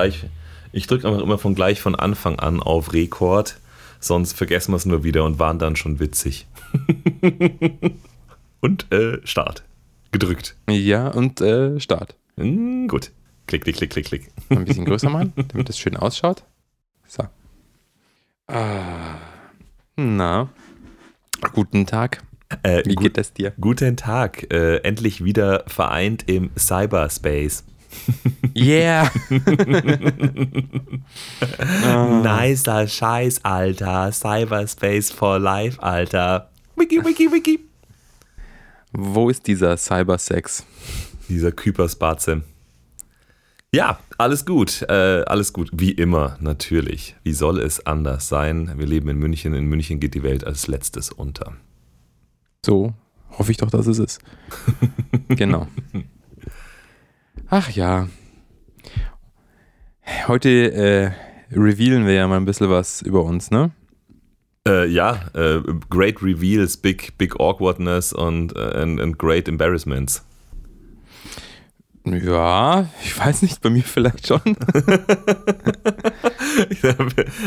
gleich, ich drücke einfach immer von gleich von Anfang an auf Rekord, sonst vergessen wir es nur wieder und waren dann schon witzig. und äh, Start. Gedrückt. Ja, und äh, Start. Mm, gut. Klick, klick, klick, klick, klick. Ein bisschen größer machen, damit es schön ausschaut. So. Ah. Na. Guten Tag. Äh, Wie gut, geht es dir? Guten Tag. Äh, endlich wieder vereint im Cyberspace. Yeah! Ah. Nicer Scheiß, Alter. Cyberspace for life, Alter. Wiki, wiki, wiki. Wo ist dieser Cybersex? Dieser Küpersbatze. Ja, alles gut. Äh, alles gut. Wie immer, natürlich. Wie soll es anders sein? Wir leben in München. In München geht die Welt als letztes unter. So hoffe ich doch, dass es ist. genau. Ach ja. Heute äh, revealen wir ja mal ein bisschen was über uns, ne? Äh, ja, äh, great reveals, big, big awkwardness und äh, and, and great embarrassments. Ja, ich weiß nicht, bei mir vielleicht schon.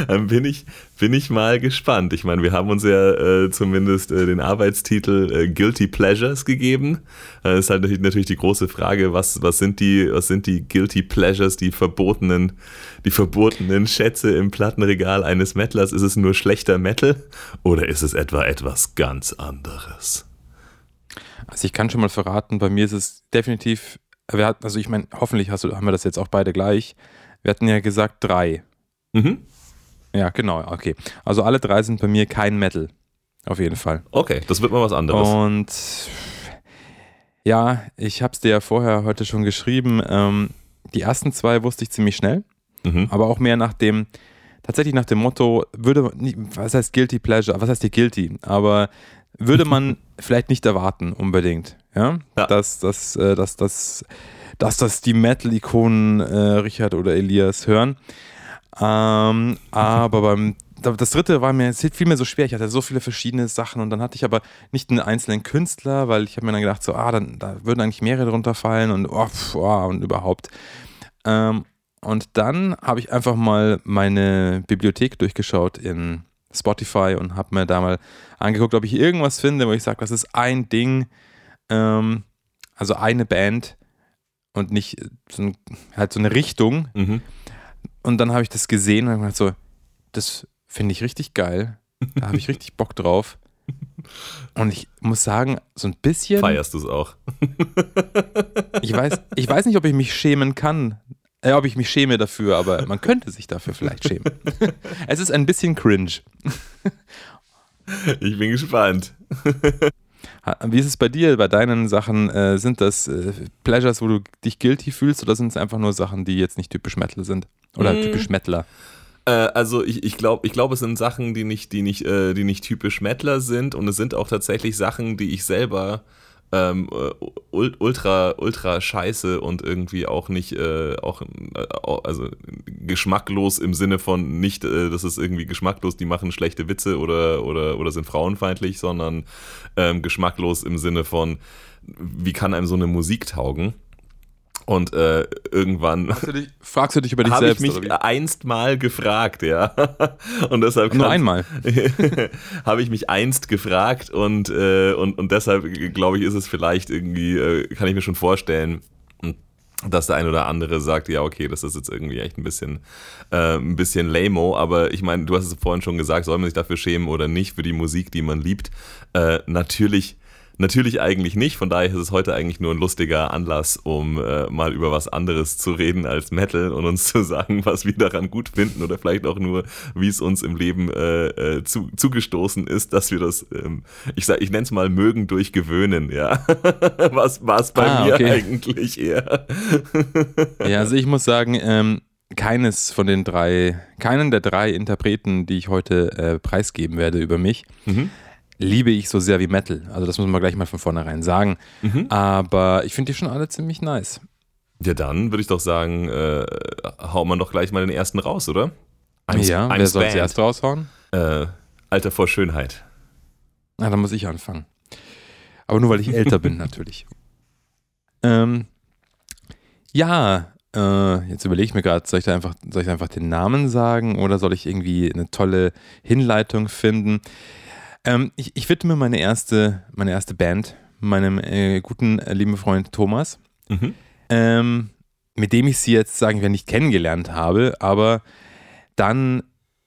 Dann bin ich, bin ich mal gespannt. Ich meine, wir haben uns ja äh, zumindest äh, den Arbeitstitel äh, Guilty Pleasures gegeben. Das ist halt natürlich, natürlich die große Frage, was, was, sind die, was sind die Guilty Pleasures, die verbotenen, die verbotenen Schätze im Plattenregal eines Metlers? Ist es nur schlechter Metal oder ist es etwa etwas ganz anderes? Also ich kann schon mal verraten, bei mir ist es definitiv wir hatten, also ich meine, hoffentlich hast du, haben wir das jetzt auch beide gleich. Wir hatten ja gesagt drei. Mhm. Ja, genau, okay. Also alle drei sind bei mir kein Metal. Auf jeden Fall. Okay, das wird mal was anderes. Und ja, ich habe es dir ja vorher heute schon geschrieben. Ähm, die ersten zwei wusste ich ziemlich schnell, Mhm. aber auch mehr nach dem, tatsächlich nach dem Motto, würde was heißt Guilty Pleasure, was heißt hier Guilty, aber würde man vielleicht nicht erwarten unbedingt, ja, Ja. Dass, dass, äh, dass, dass, dass das die Metal-Ikonen äh, Richard oder Elias hören. Ähm, aber beim das dritte war mir, fiel mir so schwer. Ich hatte so viele verschiedene Sachen und dann hatte ich aber nicht einen einzelnen Künstler, weil ich habe mir dann gedacht, so, ah, dann, da würden eigentlich mehrere drunter fallen und, oh, pf, oh, und überhaupt. Ähm, und dann habe ich einfach mal meine Bibliothek durchgeschaut in Spotify und habe mir da mal angeguckt, ob ich irgendwas finde, wo ich sage, das ist ein Ding, ähm, also eine Band und nicht so ein, halt so eine Richtung. Mhm. Und dann habe ich das gesehen und habe gedacht, so, das finde ich richtig geil. Da habe ich richtig Bock drauf. Und ich muss sagen, so ein bisschen, Feierst du es auch? ich weiß, ich weiß nicht, ob ich mich schämen kann, äh, ob ich mich schäme dafür, aber man könnte sich dafür vielleicht schämen. es ist ein bisschen cringe. Ich bin gespannt. Wie ist es bei dir, bei deinen Sachen? Äh, sind das äh, Pleasures, wo du dich guilty fühlst oder sind es einfach nur Sachen, die jetzt nicht typisch Metal sind? Oder Mm. typisch Metaler? Äh, also ich, ich glaube, ich glaub, es sind Sachen, die nicht, die, nicht, äh, die nicht typisch Mettler sind und es sind auch tatsächlich Sachen, die ich selber ähm, äh, ul- ultra, ultra scheiße und irgendwie auch nicht, äh, auch, äh, also geschmacklos im Sinne von nicht, äh, das ist irgendwie geschmacklos, die machen schlechte Witze oder, oder, oder sind frauenfeindlich, sondern ähm, geschmacklos im Sinne von, wie kann einem so eine Musik taugen? Und äh, irgendwann Fragst du dich, fragst du dich über dich habe ich selbst? mich einst mal gefragt, ja. Und deshalb Nur kann- einmal. habe ich mich einst gefragt und, äh, und, und deshalb glaube ich, ist es vielleicht irgendwie, äh, kann ich mir schon vorstellen, dass der ein oder andere sagt, ja, okay, das ist jetzt irgendwie echt ein bisschen, äh, ein bisschen lame aber ich meine, du hast es vorhin schon gesagt, soll man sich dafür schämen oder nicht für die Musik, die man liebt? Äh, natürlich Natürlich eigentlich nicht, von daher ist es heute eigentlich nur ein lustiger Anlass, um äh, mal über was anderes zu reden als Metal und uns zu sagen, was wir daran gut finden oder vielleicht auch nur, wie es uns im Leben äh, äh, zu, zugestoßen ist, dass wir das, ähm, ich sag, ich nenne es mal mögen durch Gewöhnen, ja. was war es bei Ah, mir okay. eigentlich eher? Ja, also ich muss sagen, ähm, keines von den drei, keinen der drei Interpreten, die ich heute äh, preisgeben werde über mich, Mhm. Liebe ich so sehr wie Metal. Also das muss man gleich mal von vornherein sagen. Mhm. Aber ich finde die schon alle ziemlich nice. Ja, dann würde ich doch sagen, äh, hauen wir doch gleich mal den ersten raus, oder? I'm, ja, I'm wer soll zuerst raushauen? Äh, Alter vor Schönheit. Na, dann muss ich anfangen. Aber nur, weil ich älter bin, natürlich. Ähm, ja, Äh, jetzt überlege ich mir gerade, soll ich da einfach, soll ich einfach den Namen sagen oder soll ich irgendwie eine tolle Hinleitung finden? Ähm, ich, ich widme meine erste, meine erste Band meinem äh, guten, äh, lieben Freund Thomas, Mhm. ähm, mit dem ich sie jetzt, sagen wir, nicht kennengelernt habe, aber dann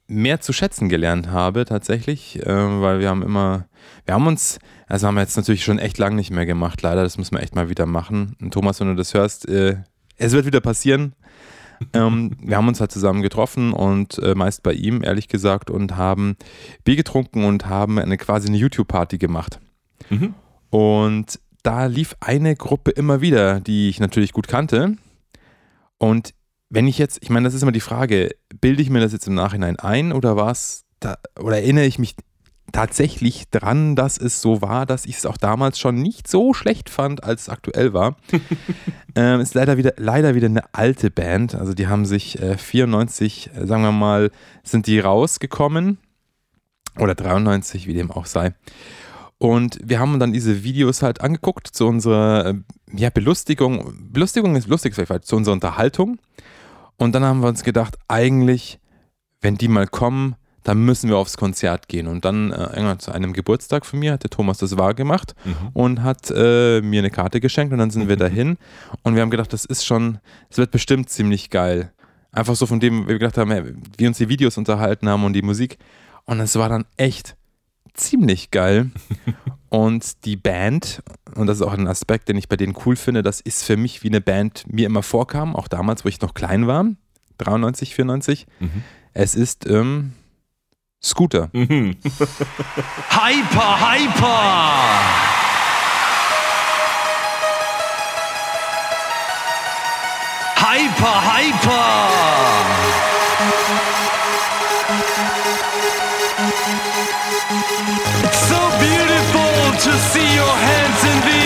mehr zu schätzen gelernt habe tatsächlich, äh, weil wir haben immer, wir haben uns, also haben wir jetzt natürlich schon echt lang nicht mehr gemacht, leider, das müssen wir echt mal wieder machen. Und Thomas, wenn du das hörst, äh, es wird wieder passieren. Ähm, wir haben uns halt zusammen getroffen und äh, meist bei ihm, ehrlich gesagt, und haben Bier getrunken und haben eine quasi eine YouTube-Party gemacht. Mhm. Und da lief eine Gruppe immer wieder, die ich natürlich gut kannte. Und wenn ich jetzt, ich meine, das ist immer die Frage, bilde ich mir das jetzt im Nachhinein ein oder war es, da, oder erinnere ich mich tatsächlich dran, dass es so war, dass ich es auch damals schon nicht so schlecht fand, als es aktuell war. ähm, ist leider wieder, leider wieder eine alte Band. Also die haben sich äh, 94, äh, sagen wir mal, sind die rausgekommen. Oder 93, wie dem auch sei. Und wir haben dann diese Videos halt angeguckt zu unserer äh, ja, Belustigung. Belustigung ist lustig, vielleicht, zu unserer Unterhaltung. Und dann haben wir uns gedacht, eigentlich, wenn die mal kommen, dann müssen wir aufs Konzert gehen. Und dann äh, irgendwann zu einem Geburtstag von mir hat der Thomas das wahr gemacht Mhm. und hat äh, mir eine Karte geschenkt und dann sind wir dahin und wir haben gedacht, das ist schon, es wird bestimmt ziemlich geil. Einfach so von dem, wir gedacht haben, hey, wie uns die Videos unterhalten haben und die Musik. Und es war dann echt ziemlich geil. und die Band, und das ist auch ein Aspekt, den ich bei denen cool finde, das ist für mich wie eine Band mir immer vorkam, auch damals, wo ich noch klein war, 93, 94. Mhm. Es ist ähm, Scooter. Mhm. Hyper, hyper! Hyper, hyper! It's so beautiful to see your hands in the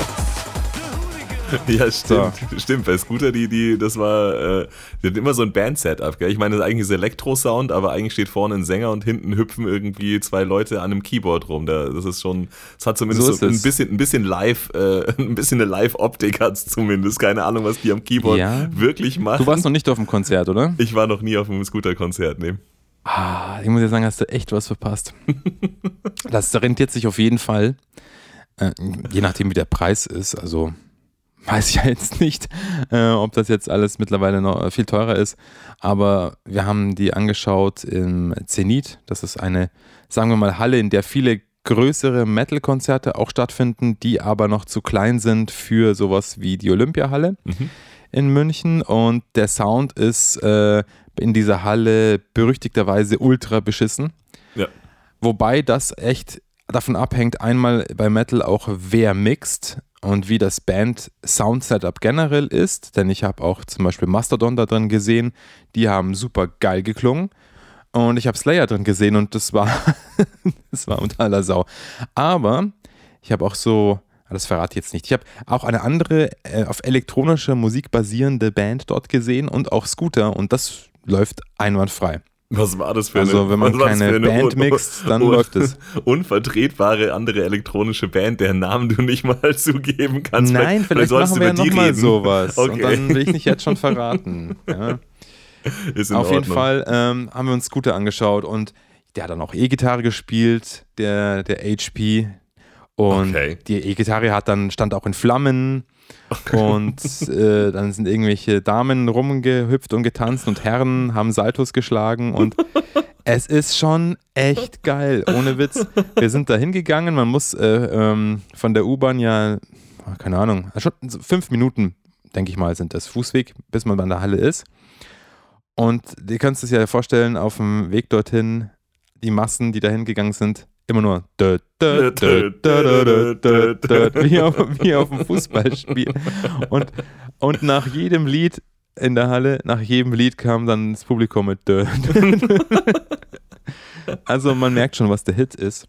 Ja, stimmt. Stimmt, bei Scooter, die, die, das war, äh, die hat immer so ein Band-Setup, gell? Ich meine, das ist eigentlich ist Elektro-Sound, aber eigentlich steht vorne ein Sänger und hinten hüpfen irgendwie zwei Leute an einem Keyboard rum. Da, das ist schon, es hat zumindest So so, ein es. bisschen, ein bisschen live, äh, ein bisschen eine Live-Optik hat's zumindest. Keine Ahnung, was die am Keyboard Ja. wirklich machen. Du warst noch nicht auf dem Konzert, oder? ich war noch nie auf einem Scooter-Konzert, nee. Ah, ich muss ja sagen, hast du echt was verpasst. das rentiert sich auf jeden Fall. Äh, je nachdem, wie der Preis ist. Also weiß ich ja jetzt nicht, äh, ob das jetzt alles mittlerweile noch viel teurer ist. Aber wir haben die angeschaut im Zenit. Das ist eine, sagen wir mal, Halle, in der viele größere Metal-Konzerte auch stattfinden, die aber noch zu klein sind für sowas wie die Olympiahalle in München. Und der Sound ist äh, in dieser Halle berüchtigterweise ultra beschissen. Ja. Wobei das echt davon abhängt, einmal bei Metal auch wer mixt und wie das Band Sound Setup generell ist, denn ich habe auch zum Beispiel Mastodon da drin gesehen, die haben super geil geklungen und ich habe Slayer drin gesehen und das war, das war unter aller Sau. Aber ich habe auch so, ah, das verrate ich jetzt nicht, ich habe auch eine andere äh, auf elektronischer Musik basierende Band dort gesehen und auch Scooter und das läuft einwandfrei. Was war das für Also, eine wenn man keine Band mixt, dann läuft es. Unvertretbare andere elektronische Band, deren Namen du nicht mal zugeben kannst. Nein, vielleicht, sollst machen wir ja nochmal sowas. Und Okay. dann will ich nicht jetzt schon verraten. Ja. Auf jeden Ordnung. Fall ähm, haben wir uns Scooter angeschaut und der hat dann auch E-Gitarre gespielt, der, der HP. Und Okay. die E-Gitarre hat dann, stand auch in Flammen. Und äh, dann sind irgendwelche Damen rumgehüpft und getanzt und Herren haben Saltos geschlagen und es ist schon echt geil, ohne Witz. Wir sind da hingegangen, man muss äh, ähm, von der U-Bahn ja, keine Ahnung, schon fünf Minuten, denke ich mal, sind das Fußweg, bis man bei der Halle ist. Und du kannst es ja vorstellen, auf dem Weg dorthin, die Massen, die da hingegangen sind, immer nur dö, dö, dö, wie, auf, wie auf dem Fußballspiel. Und, und nach jedem Lied in der Halle. Nach jedem Lied kam dann das Publikum mit Dö. Also man merkt schon, was der Hit ist.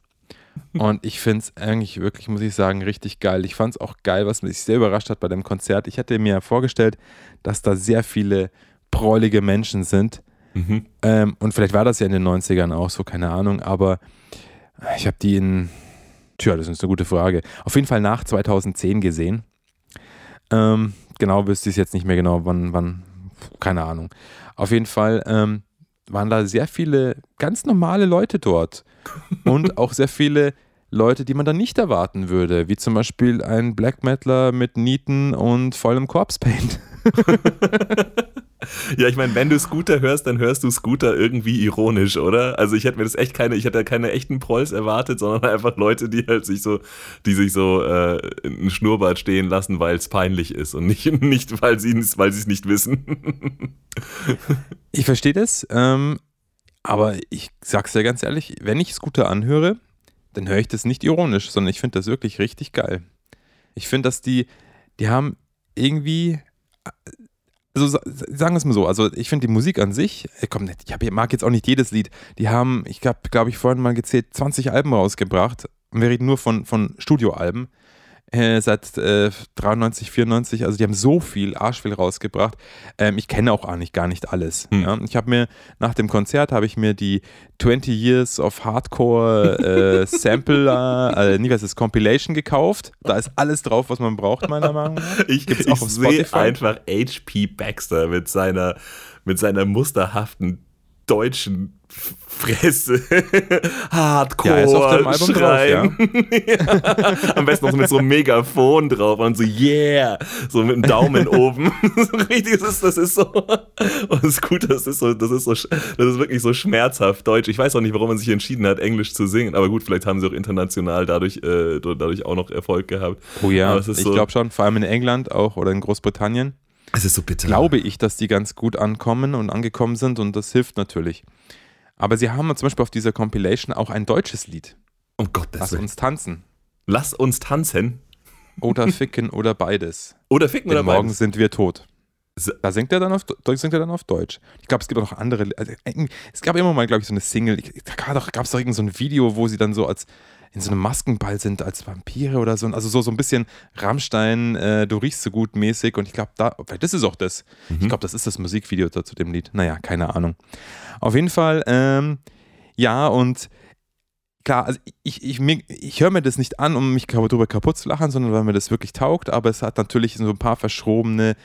Und ich finde es eigentlich wirklich, muss ich sagen, richtig geil. Ich fand es auch geil, was mich sehr überrascht hat bei dem Konzert. Ich hätte mir vorgestellt, dass da sehr viele prollige Menschen sind. Mhm. Ähm, und vielleicht war das ja in den 90ern auch so, keine Ahnung. Aber ich habe die in, tja, das ist eine gute Frage. Auf jeden Fall nach 2010 gesehen. Ähm, genau wüsste ich es jetzt nicht mehr genau, wann, wann, keine Ahnung. Auf jeden Fall ähm, waren da sehr viele ganz normale Leute dort. Und auch sehr viele Leute, die man dann nicht erwarten würde, wie zum Beispiel ein Black Metaler mit Nieten und vollem Corpse Paint. Ja, ich meine, wenn du Scooter hörst, dann hörst du Scooter irgendwie ironisch, oder? Also ich hätte mir das echt keine, ich hätte keine echten Prolls erwartet, sondern einfach Leute, die halt sich so, die sich so äh, einen Schnurrbart stehen lassen, weil es peinlich ist und nicht, nicht weil sie weil es nicht wissen. Ich verstehe das, ähm, aber ich sag's dir ganz ehrlich, wenn ich Scooter anhöre, dann höre ich das nicht ironisch, sondern ich finde das wirklich richtig geil. Ich finde, dass die, die haben irgendwie, also sa- sagen wir es mal so, also ich finde die Musik an sich, komm, ich hab, mag jetzt auch nicht jedes Lied, die haben, ich habe, glaube ich, vorhin mal gezählt, 20 Alben rausgebracht. Und wir reden nur von, von Studioalben. Äh, seit äh, 93, 94, also die haben so viel Arschvill rausgebracht. Ähm, ich kenne auch eigentlich gar nicht alles. Hm. Ja? Ich habe mir nach dem Konzert habe ich mir die 20 Years of Hardcore äh, Sampler, äh, nie was ist Compilation gekauft. Da ist alles drauf, was man braucht meiner Meinung nach. Ich, Gibt's ich auch sehe einfach HP Baxter mit seiner, mit seiner musterhaften deutschen Fresse. Hardcore. Ja, ist auf dem Album drauf, schreien. Ja. Am besten noch mit so einem Megafon drauf und so, yeah, so mit dem Daumen oben. so richtig, das ist, das ist so. Und das ist gut, das ist so, das ist so, das ist wirklich so schmerzhaft deutsch. Ich weiß auch nicht, warum man sich entschieden hat, Englisch zu singen, aber gut, vielleicht haben sie auch international dadurch, äh, dadurch auch noch Erfolg gehabt. Oh ja, ich so- glaube schon, vor allem in England auch oder in Großbritannien, Es ist so bitter. glaube ich, dass die ganz gut ankommen und angekommen sind und das hilft natürlich. Aber sie haben zum Beispiel auf dieser Compilation auch ein deutsches Lied. Um Gottes Lass Willen. uns tanzen. Lass uns tanzen. Oder ficken oder beides. Oder ficken Denn oder morgen beides. sind wir tot. Da singt er dann auf, da singt er dann auf Deutsch. Ich glaube, es gibt auch noch andere. Also, irgendwie- es gab immer mal, glaube ich, so eine Single. Da gab es doch irgend so ein Video, wo sie dann so als in so einem Maskenball sind als Vampire oder so. Also so, so ein bisschen Rammstein, äh, du riechst so gut mäßig. Und ich glaube, da, vielleicht ist es auch das. Ich glaube, das ist das Musikvideo zu dem Lied. Naja, keine Ahnung. Auf jeden Fall, ähm, ja, und klar, also ich, ich, mir- ich höre mir das nicht an, um mich darüber kaputt zu lachen, sondern weil mir das wirklich taugt, aber es hat natürlich so ein paar verschrobene,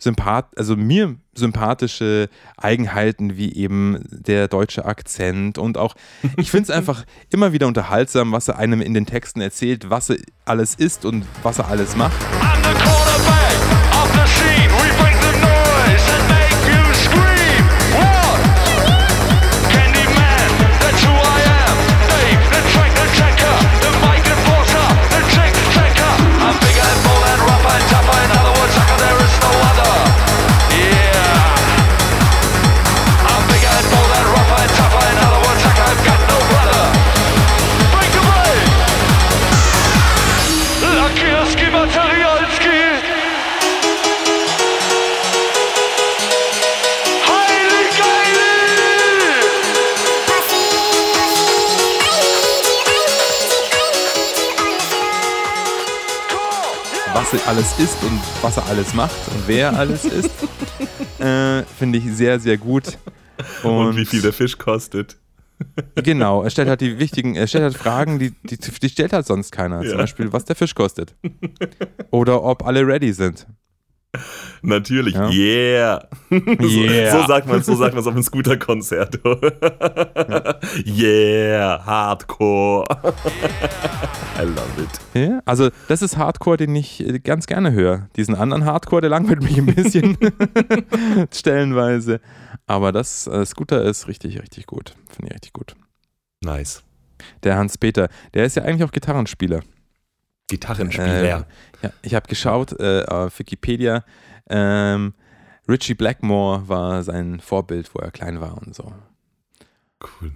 sympath also mir sympathische Eigenheiten, wie eben der deutsche Akzent und auch, ich finde es einfach immer wieder unterhaltsam, was er einem in den Texten erzählt, was er alles ist und was er alles macht. Was er alles ist und was er alles macht und wer alles ist, äh, finde ich sehr, sehr gut. Und, wie viel der Fisch kostet. Genau, er stellt halt die wichtigen, er stellt halt Fragen, die, die, die stellt halt sonst keiner. Ja. Zum Beispiel, was der Fisch kostet. Oder ob alle ready sind. Natürlich, Ja. yeah. Yeah. So, so sagt man so sagt man es auf einem Scooter-Konzert. yeah, Hardcore. I love it. Ja, also das ist Hardcore, den ich äh, ganz gerne höre. Diesen anderen Hardcore, der langweilt mich ein bisschen stellenweise. Aber das äh, Scooter ist richtig, richtig gut. Finde ich richtig gut. Nice. Der Hans-Peter, der ist ja eigentlich auch Gitarrenspieler. Gitarrenspieler. Ähm, ja, ich habe geschaut äh, auf Wikipedia. Ähm, Richie Blackmore war sein Vorbild, wo er klein war und so. Cool.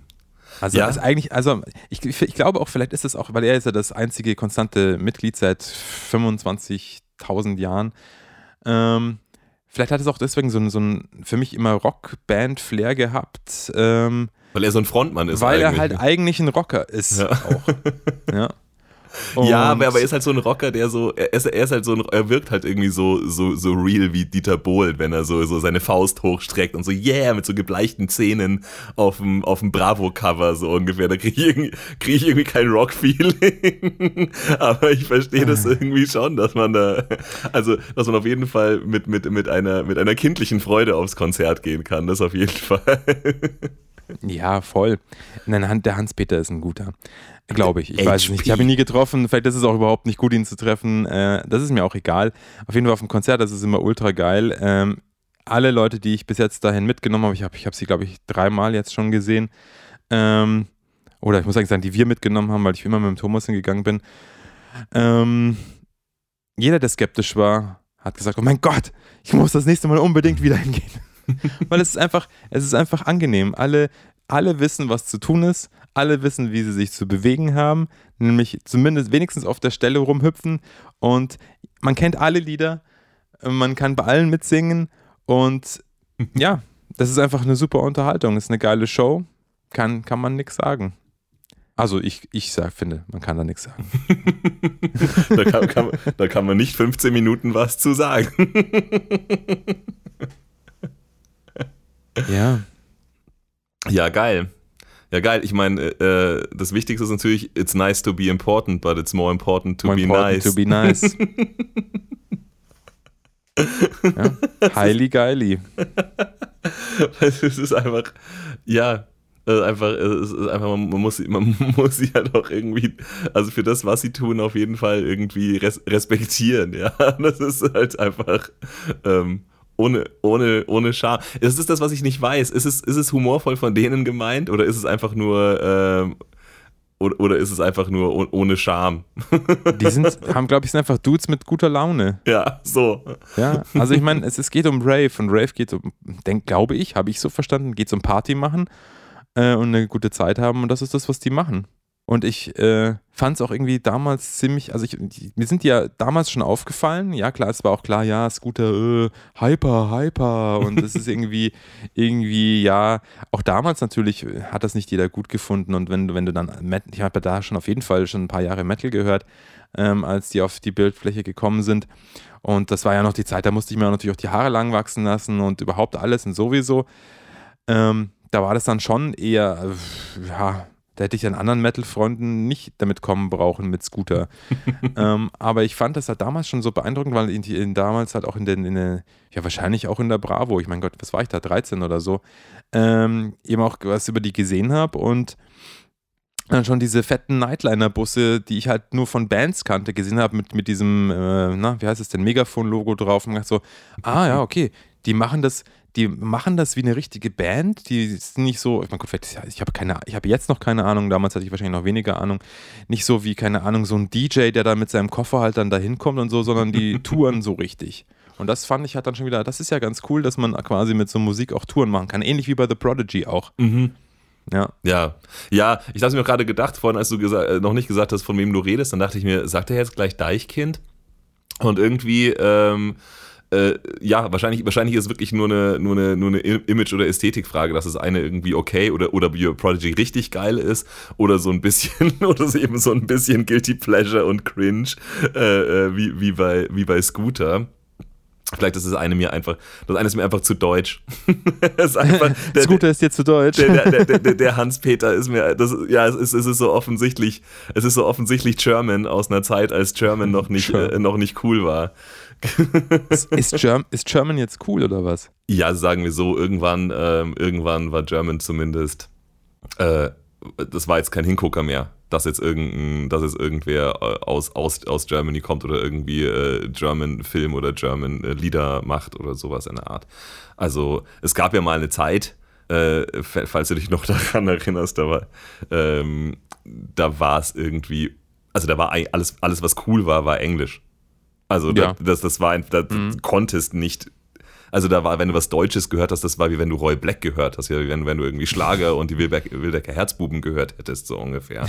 Also Ja. ist eigentlich, also ich, ich glaube auch, vielleicht ist es auch, weil er ist ja das einzige konstante Mitglied seit 25.000 Jahren. Ähm, vielleicht hat es auch deswegen so ein, so ein für mich immer Rockband-Flair gehabt, ähm, Weil er so ein Frontmann ist. weil er halt eigentlich ein Rocker ist Ja. auch. Ja. Ja, Und- aber, aber er ist halt so ein Rocker, der so, er ist, er ist halt so ein, er wirkt halt irgendwie so, so, so real wie Dieter Bohlen, wenn er so, so seine Faust hochstreckt und so, yeah, mit so gebleichten Zähnen auf dem, auf dem Bravo-Cover so ungefähr. Da kriege ich, irgendwie- krieg ich irgendwie kein Rock-Feeling. aber ich verstehe das irgendwie schon, dass man da, also, dass man auf jeden Fall mit, mit, mit einer, mit einer kindlichen Freude aufs Konzert gehen kann. Das auf jeden Fall. Ja, voll. Nein, der Hans-Peter ist ein guter. Glaube ich. Ich HP. weiß es nicht. Ich habe ihn nie getroffen. Vielleicht ist es auch überhaupt nicht gut, ihn zu treffen. Äh, das ist mir auch egal. Auf jeden Fall auf dem Konzert, das ist immer ultra geil. Ähm, alle Leute, die ich bis jetzt dahin mitgenommen habe, ich habe ich hab sie, glaube ich, dreimal jetzt schon gesehen. Ähm, oder ich muss eigentlich sagen, die wir mitgenommen haben, weil ich immer mit dem Thomas hingegangen bin. Ähm, jeder, der skeptisch war, hat gesagt, oh mein Gott, ich muss das nächste Mal unbedingt wieder hingehen. Weil es ist einfach, es ist einfach angenehm. Alle, alle wissen, was zu tun ist. Alle wissen, wie sie sich zu bewegen haben. Nämlich zumindest wenigstens auf der Stelle rumhüpfen. Und man kennt alle Lieder. Man kann bei allen mitsingen. Und ja, das ist einfach eine super Unterhaltung. Ist eine geile Show. Kann, kann man nichts sagen. Also ich, ich sag, finde, man kann da nichts sagen. da, kann, kann, da kann man nicht 15 Minuten was zu sagen. Ja. Ja, geil. Ja, geil. Ich meine, äh, das Wichtigste ist natürlich, it's nice to be important, but it's more important to More be important nice. to be nice. ja. Highly geily. es ist einfach, ja, äh, einfach, es ist einfach, man muss, sie- man muss sie halt auch irgendwie, also für das, was sie tun, auf jeden Fall irgendwie res respektieren, ja. Das ist halt einfach, ähm, ohne, ohne, ohne Scham. Das ist das, was ich nicht weiß. Ist es, ist es humorvoll von denen gemeint oder ist es einfach nur, ähm, oder, oder ist es einfach nur oh- ohne Scham? Die sind, haben, glaube ich, sind einfach Dudes mit guter Laune. Ja, so. Ja, also ich meine, es, es geht um Rave und Rave geht um, denk, glaube ich, habe ich so verstanden, geht um Party machen äh, und eine gute Zeit haben und das ist das, was die machen. Und ich äh, fand es auch irgendwie damals ziemlich, also ich, mir sind die ja damals schon aufgefallen. Ja, klar, es war auch klar, ja, Scooter, äh, Hyper, Hyper. Und es ist irgendwie, irgendwie, ja, auch damals natürlich äh, hat das nicht jeder gut gefunden. Und wenn, du- wenn du dann, ich habe ja da schon auf jeden Fall schon ein paar Jahre Metal gehört, ähm, als die auf die Bildfläche gekommen sind. Und das war ja noch die Zeit, da musste ich mir natürlich auch die Haare lang wachsen lassen und überhaupt alles und sowieso. Ähm, da war das dann schon eher, äh, ja, da hätte ich an anderen Metal-Freunden nicht damit kommen brauchen mit Scooter. ähm, aber ich fand das halt damals schon so beeindruckend, weil in, in damals halt auch in den, in der, ja wahrscheinlich auch in der Bravo, ich mein Gott, was war ich da, 13 oder so, ähm, eben auch was über die gesehen habe und dann schon diese fetten Nightliner-Busse, die ich halt nur von Bands kannte, gesehen habe mit, mit diesem, äh, na, wie heißt es denn, Megafon-Logo drauf und dachte so, ah ja, okay, die machen das, die machen das wie eine richtige Band, die ist nicht so, ich meine, gut, vielleicht, ich habe keine, ich habe jetzt noch keine Ahnung, damals hatte ich wahrscheinlich noch weniger Ahnung, nicht so wie, keine Ahnung, so ein DJ, der da mit seinem Koffer halt dann da hinkommt und so, sondern die touren so richtig. Und das fand ich halt dann schon wieder, das ist ja ganz cool, dass man quasi mit so Musik auch Touren machen kann, ähnlich wie bei The Prodigy auch. Ja. Ja, ja, ich habe mir auch gerade gedacht, vorhin, als du äh, noch nicht gesagt hast, von wem du redest, dann dachte ich mir, sagt er jetzt gleich Deichkind? Und irgendwie, ähm, äh, ja, wahrscheinlich, wahrscheinlich ist es wirklich nur eine, nur eine, nur eine Image- oder Ästhetikfrage, dass das eine irgendwie okay oder, oder Bio Prodigy richtig geil ist oder so ein bisschen, oder so eben so ein bisschen Guilty Pleasure und Cringe, äh, äh, wie, wie, bei, wie bei Scooter. Vielleicht ist das eine mir einfach, das eine ist mir einfach zu deutsch. das einfach, der, Scooter ist dir zu deutsch. der, der, der, der, Hans-Peter ist mir, das, ja, es ist, es ist so offensichtlich, es ist so offensichtlich German aus einer Zeit, als German noch nicht, äh, noch nicht cool war. ist, Germ ist German jetzt cool oder was? Ja, sagen wir so, irgendwann, ähm, irgendwann war German zumindest, äh, das war jetzt kein Hingucker mehr, dass jetzt irgendein, dass jetzt irgendwer äh, aus, aus, aus Germany kommt oder irgendwie äh, German Film oder German äh, macht oder sowas in der Art. Also es gab ja mal eine Zeit, äh, fa- falls du dich noch daran erinnerst, war, ähm, da war es irgendwie, also da war alles, alles, was cool war, war Englisch. Also Ja. da, das, das war ein, da konntest nicht also da war, wenn du was Deutsches gehört hast, das war wie wenn du Roy Black gehört hast, ja, wie wenn, wenn du irgendwie Schlager und die Wildecker Herzbuben gehört hättest, so ungefähr.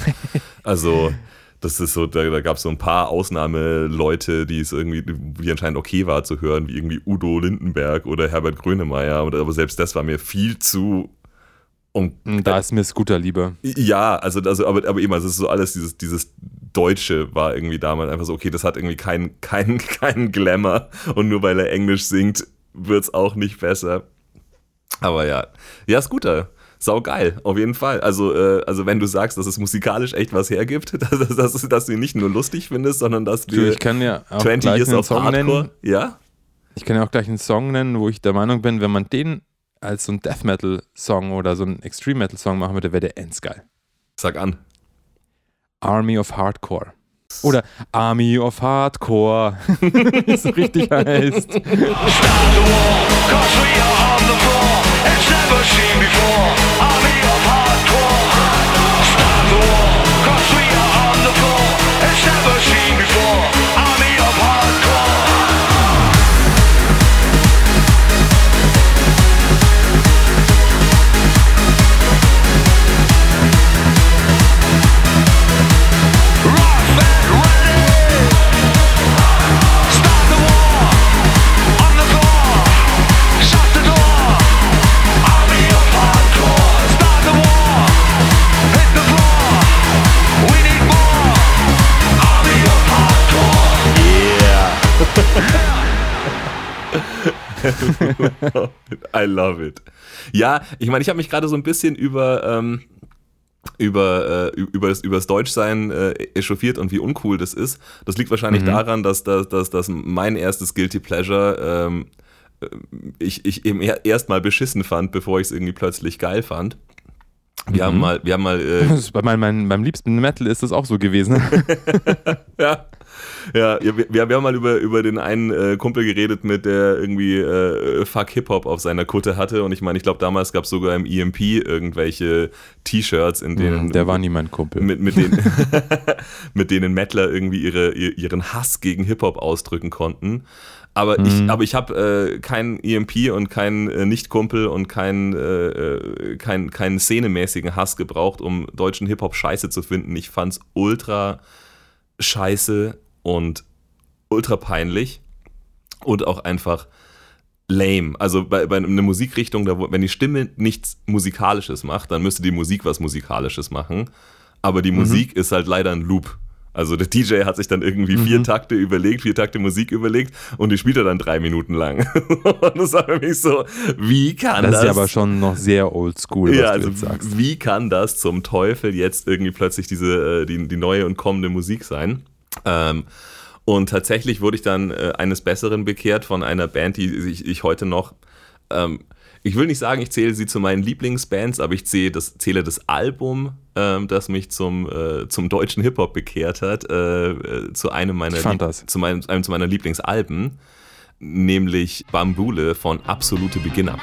Also Das ist so, da, da gab es so ein paar Ausnahmeleute, die es irgendwie, die anscheinend okay war zu hören, wie irgendwie Udo Lindenberg oder Herbert Grönemeyer. Aber selbst das war mir viel zu um, Da ist mir Scooter lieber. ja, also, also aber, aber eben, also es ist so alles, dieses, dieses Deutsche war irgendwie damals einfach so, okay, das hat irgendwie keinen keinen keinen Glamour und nur weil er Englisch singt, wird's auch nicht besser. Aber ja, ja, Scooter, sau geil, auf jeden Fall. Also, äh, also wenn du sagst, dass es musikalisch echt was hergibt, dass, dass, dass du ihn nicht nur lustig findest, sondern dass Du, ich kann ja auch 20 gleich Years of Hardcore, nennen. ja? Ich kann ja auch gleich einen Song nennen, wo ich der Meinung bin, wenn man den als so ein Death Metal Song oder so einen Extreme Metal Song machen würde, wäre der endgeil. Sag an. Army of Hardcore. Oder Army of Hardcore, wie es so richtig heißt. Start the war, cause we are on the floor. It's never seen before. Army I love it. Ja, ich meine, ich habe mich gerade so ein bisschen über, ähm, über, äh, über, das, über das Deutschsein äh, echauffiert und wie uncool das ist. Das liegt wahrscheinlich daran, dass, dass, dass, dass mein erstes Guilty Pleasure ähm, äh, ich, ich eben er, erst mal beschissen fand, bevor ich es irgendwie plötzlich geil fand. Wir haben mal, wir haben mal äh, bei meinem, meinem, beim liebsten Metal ist das auch so gewesen. Ja. Ja, wir, wir haben mal über, über den einen äh, Kumpel geredet, mit der irgendwie äh, Fuck Hip-Hop auf seiner Kutte hatte. Und ich meine, ich glaube, damals gab es sogar im EMP irgendwelche T-Shirts, in denen. Der war nie mein Kumpel. mit, mit, denen, mit denen Mettler irgendwie ihre, ihr- ihren Hass gegen Hip-Hop ausdrücken konnten. Aber ich, aber ich habe äh, keinen EMP und keinen äh, Nicht-Kumpel und keinen äh, äh, kein, keinen szenemäßigen Hass gebraucht, um deutschen Hip-Hop scheiße zu finden. Ich fand's ultra scheiße und ultra peinlich und auch einfach lame. Also bei, bei einer Musikrichtung, da, wenn die Stimme nichts Musikalisches macht, dann müsste die Musik was Musikalisches machen. Aber die Musik ist halt leider ein Loop. Also der DJ hat sich dann irgendwie vier Takte überlegt, vier Takte Musik überlegt und die spielt er dann drei Minuten lang. und das war für mich so, wie kann das das? ist ja aber schon noch sehr oldschool, was ja, du also jetzt sagst. wie kann das zum Teufel jetzt irgendwie plötzlich diese, äh, die, die neue und kommende Musik sein? Ähm, und tatsächlich wurde ich dann äh, eines Besseren bekehrt von einer Band, die ich, ich heute noch, ähm, ich will nicht sagen, ich zähle sie zu meinen Lieblingsbands, aber ich zähle das, zähle das Album, ähm, das mich zum, äh, zum deutschen Hip-Hop bekehrt hat, äh, äh, zu einem meiner. Zu, meinem, einem zu meiner Lieblingsalben, nämlich Bambule von Absolute Beginner.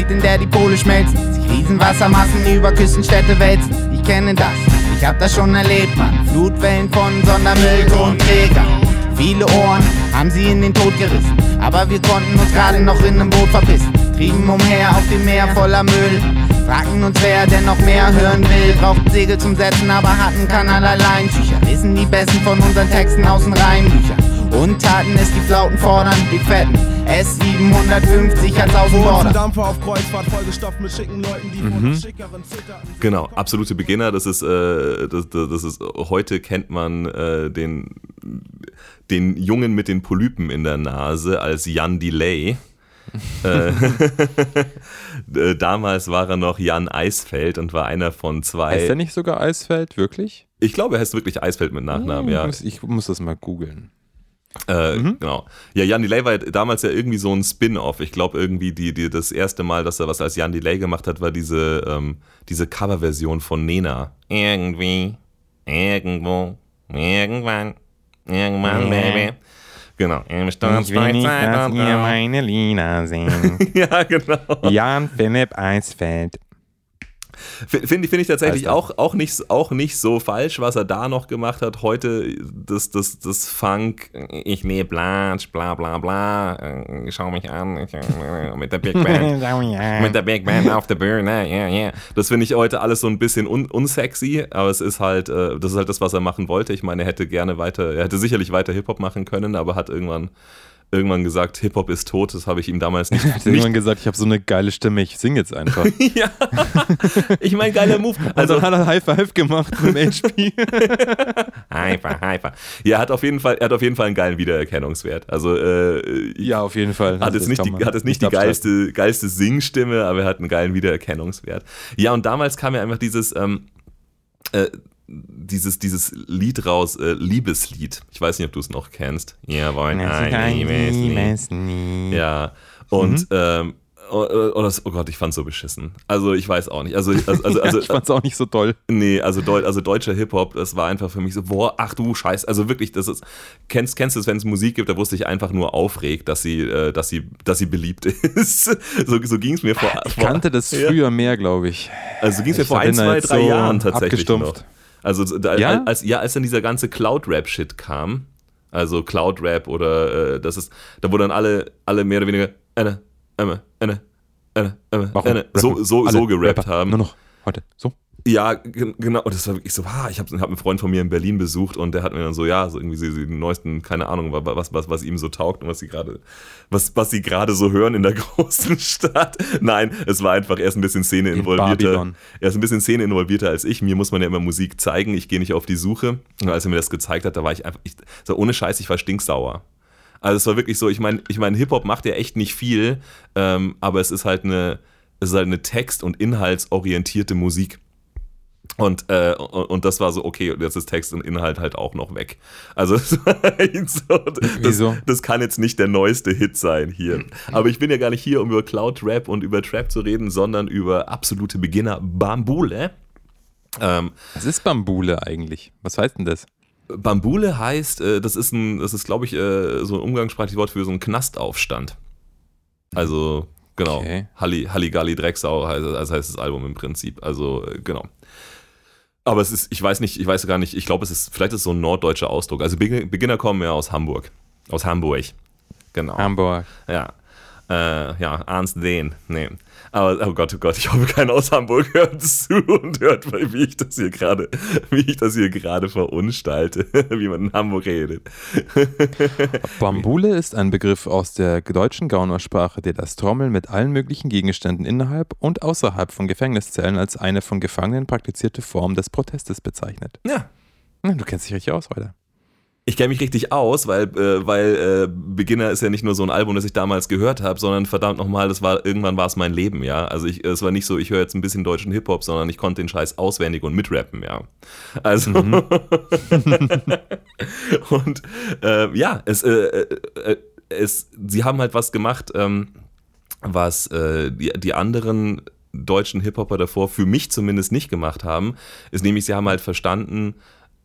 Zeit, in der die Pole schmelzen. Sich Riesenwassermassen über Küstenstädte wälzen. Ich kenne das, ich hab das schon erlebt, Mann. Flutwellen von Sondermüll und Träger. Viele Ohren haben sie in den Tod gerissen. Aber wir konnten uns gerade noch in einem Boot verpissen. Trieben umher auf dem Meer voller Müll. Fragten uns, wer denn noch mehr hören will. Brauchten Segel zum Setzen, aber hatten keinerlei Leintücher. Lesen die besten von unseren Texten aus den Reimbüchern. Und taten es die Flauten fordern, die Fetten. S750 als auf dem Border. Dampfer auf Kreuzfahrt, vollgestopft mit schicken Leuten, die Mhm. schickeren zitterten. Genau, absolute Beginner. Das ist, äh, das, das das ist heute kennt man äh, den, den Jungen mit den Polypen in der Nase als Jan Delay. äh, äh, damals war er noch Jan Eisfeld und war einer von zwei. Heißt der nicht sogar Eisfeld? Wirklich? Ich glaube, er heißt wirklich Eisfeld mit Nachnamen, ich, ja. ich muss das mal googeln. Äh, Mhm. Genau. Ja, Jan Delay war damals ja irgendwie so ein Spin-off. Ich glaube irgendwie die, die, das erste Mal, dass er was als Jan Delay gemacht hat, war diese, ähm, diese Coverversion von Nena. Irgendwie, irgendwo, irgendwann, irgendwann, Baby. Genau. Im Sturz Ich will nicht, dass ihr meine Lina singt. Ja, genau. Jan Philipp Eisfeld. Finde ich, find ich tatsächlich auch, auch, nicht, auch nicht so falsch, was er da noch gemacht hat. Heute das, das, das Funk, ich lebe Blatsch, bla bla bla, äh, schau mich an, ich, äh, mit der Big Band. Mit der Big Band auf der Bühne, ja, ja. Das finde ich heute alles so ein bisschen un unsexy, aber es ist halt, äh, das ist halt das, was er machen wollte. Ich meine, er hätte gerne weiter, er hätte sicherlich weiter Hip-Hop machen können, aber hat irgendwann, irgendwann gesagt, Hip-Hop ist tot. Das habe ich ihm damals nicht, Hat nicht irgendwann gesagt, ich habe so eine geile Stimme, ich singe jetzt einfach. ja. Ich meine, geiler Move. Also Also, dann hat er High Five gemacht mit dem HP. hyper, hyper. Ja, hat auf jeden Fall, er hat auf jeden Fall einen geilen Wiedererkennungswert. Also, äh, ja, auf jeden Fall. hat Also jetzt das nicht, die, hat jetzt nicht die geilste, geilste Singstimme, aber er hat einen geilen Wiedererkennungswert. Ja, und damals kam ja einfach dieses, ähm, äh, dieses, dieses Lied raus, äh, Liebeslied. Ich weiß nicht, ob du es noch kennst. Ja, wollen ein Liebeslied. Ja, und, ähm, oh, oh, das, oh Gott, ich fand's so beschissen. Also, ich weiß auch nicht. Also, also, also, also ich fand's auch nicht so toll. Nee, also, Deu also deutscher Hip-Hop, das war einfach für mich so, boah, ach du Scheiß, also wirklich, das ist, kennst, kennst du es, wenn es Musik gibt, da wusste ich einfach nur aufregt, dass sie, äh, dass sie, dass sie beliebt ist. so so ging es mir vor, Ich vor kannte das Ja. früher mehr, glaube ich. also ging es mir ich vor ein, bin da zwei, drei so Jahren tatsächlich abgestumpft. noch. Also da, Ja? als ja, als dann dieser ganze Cloud-Rap-Shit kam, also Cloud-Rap oder äh, das ist, da wo dann alle, alle mehr oder weniger eine, eine, eine, eine, eine, so, so, alle so gerappt Rapper haben. Nur noch heute. So. Ja, gen- genau. Und das war wirklich so, ah, ich habe hab einen Freund von mir in Berlin besucht und der hat mir dann so, ja, so irgendwie so die neuesten, keine Ahnung, wa- was, was, was ihm so taugt und was sie gerade, was, was sie gerade so hören in der großen Stadt. Nein, es war einfach erst ein bisschen Szene In involvierter. Er ist ein bisschen Szene involvierter als ich. Mir muss man ja immer Musik zeigen. Ich gehe nicht auf die Suche. Und als er mir das gezeigt hat, da war ich einfach, ich, so ohne Scheiß, ich war stinksauer. Also es war wirklich so, ich meine, ich mein, Hip-Hop macht ja echt nicht viel, ähm, aber es ist halt eine, es ist halt eine text- und inhaltsorientierte Musik. Und, äh, und, das war so, okay, und jetzt ist Text und Inhalt halt auch noch weg. Also echt so, das, das kann jetzt nicht der neueste Hit sein hier. Aber ich bin ja gar nicht hier, um über Cloud Rap und über Trap zu reden, sondern über absolute Beginner Bambule. Ähm, Was ist Bambule eigentlich? Was heißt denn das? Bambule heißt, äh, das ist ein, das ist, glaube ich, äh, so ein umgangssprachliches Wort für so einen Knastaufstand. Also, genau. Okay. Halli, Halligalli Drecksau heißt, also heißt das Album im Prinzip. Also, äh, genau. Aber es ist, ich weiß nicht, ich weiß gar nicht, ich glaube, es ist, vielleicht ist es so ein norddeutscher Ausdruck. Also Begin- Beginner kommen ja aus Hamburg. Aus Hamburg. Genau. Hamburg. Ja. Äh, ja, Ernst den. Nee. Aber, oh Gott, oh Gott, ich hoffe, keiner aus Hamburg hört zu und hört, wie ich das hier gerade, wie ich das hier gerade verunstalte, wie man in Hamburg redet. Bambule ist ein Begriff aus der deutschen Gaunersprache, der das Trommeln mit allen möglichen Gegenständen innerhalb und außerhalb von Gefängniszellen als eine von Gefangenen praktizierte Form des Protestes bezeichnet. Ja. Du kennst dich richtig aus, heute. Ich kenne mich richtig aus, weil, äh, weil äh, Beginner ist ja nicht nur so ein Album, das ich damals gehört habe, sondern verdammt nochmal, das war, irgendwann war es mein Leben, ja. Also ich, es war nicht so, ich höre jetzt ein bisschen deutschen Hip-Hop, sondern ich konnte den Scheiß auswendig und mitrappen, ja. Also und äh, ja, es, äh, äh, es, sie haben halt was gemacht, ähm, was äh, die, die anderen deutschen Hip-Hopper davor für mich zumindest nicht gemacht haben, ist nämlich, sie haben halt verstanden,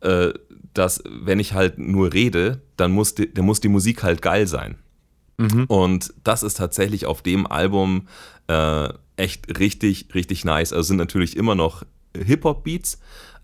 äh, dass wenn ich halt nur rede, dann muss die, dann muss die Musik halt geil sein. Und das ist tatsächlich auf dem Album äh, echt richtig, richtig nice. Also es sind natürlich immer noch Hip-Hop-Beats,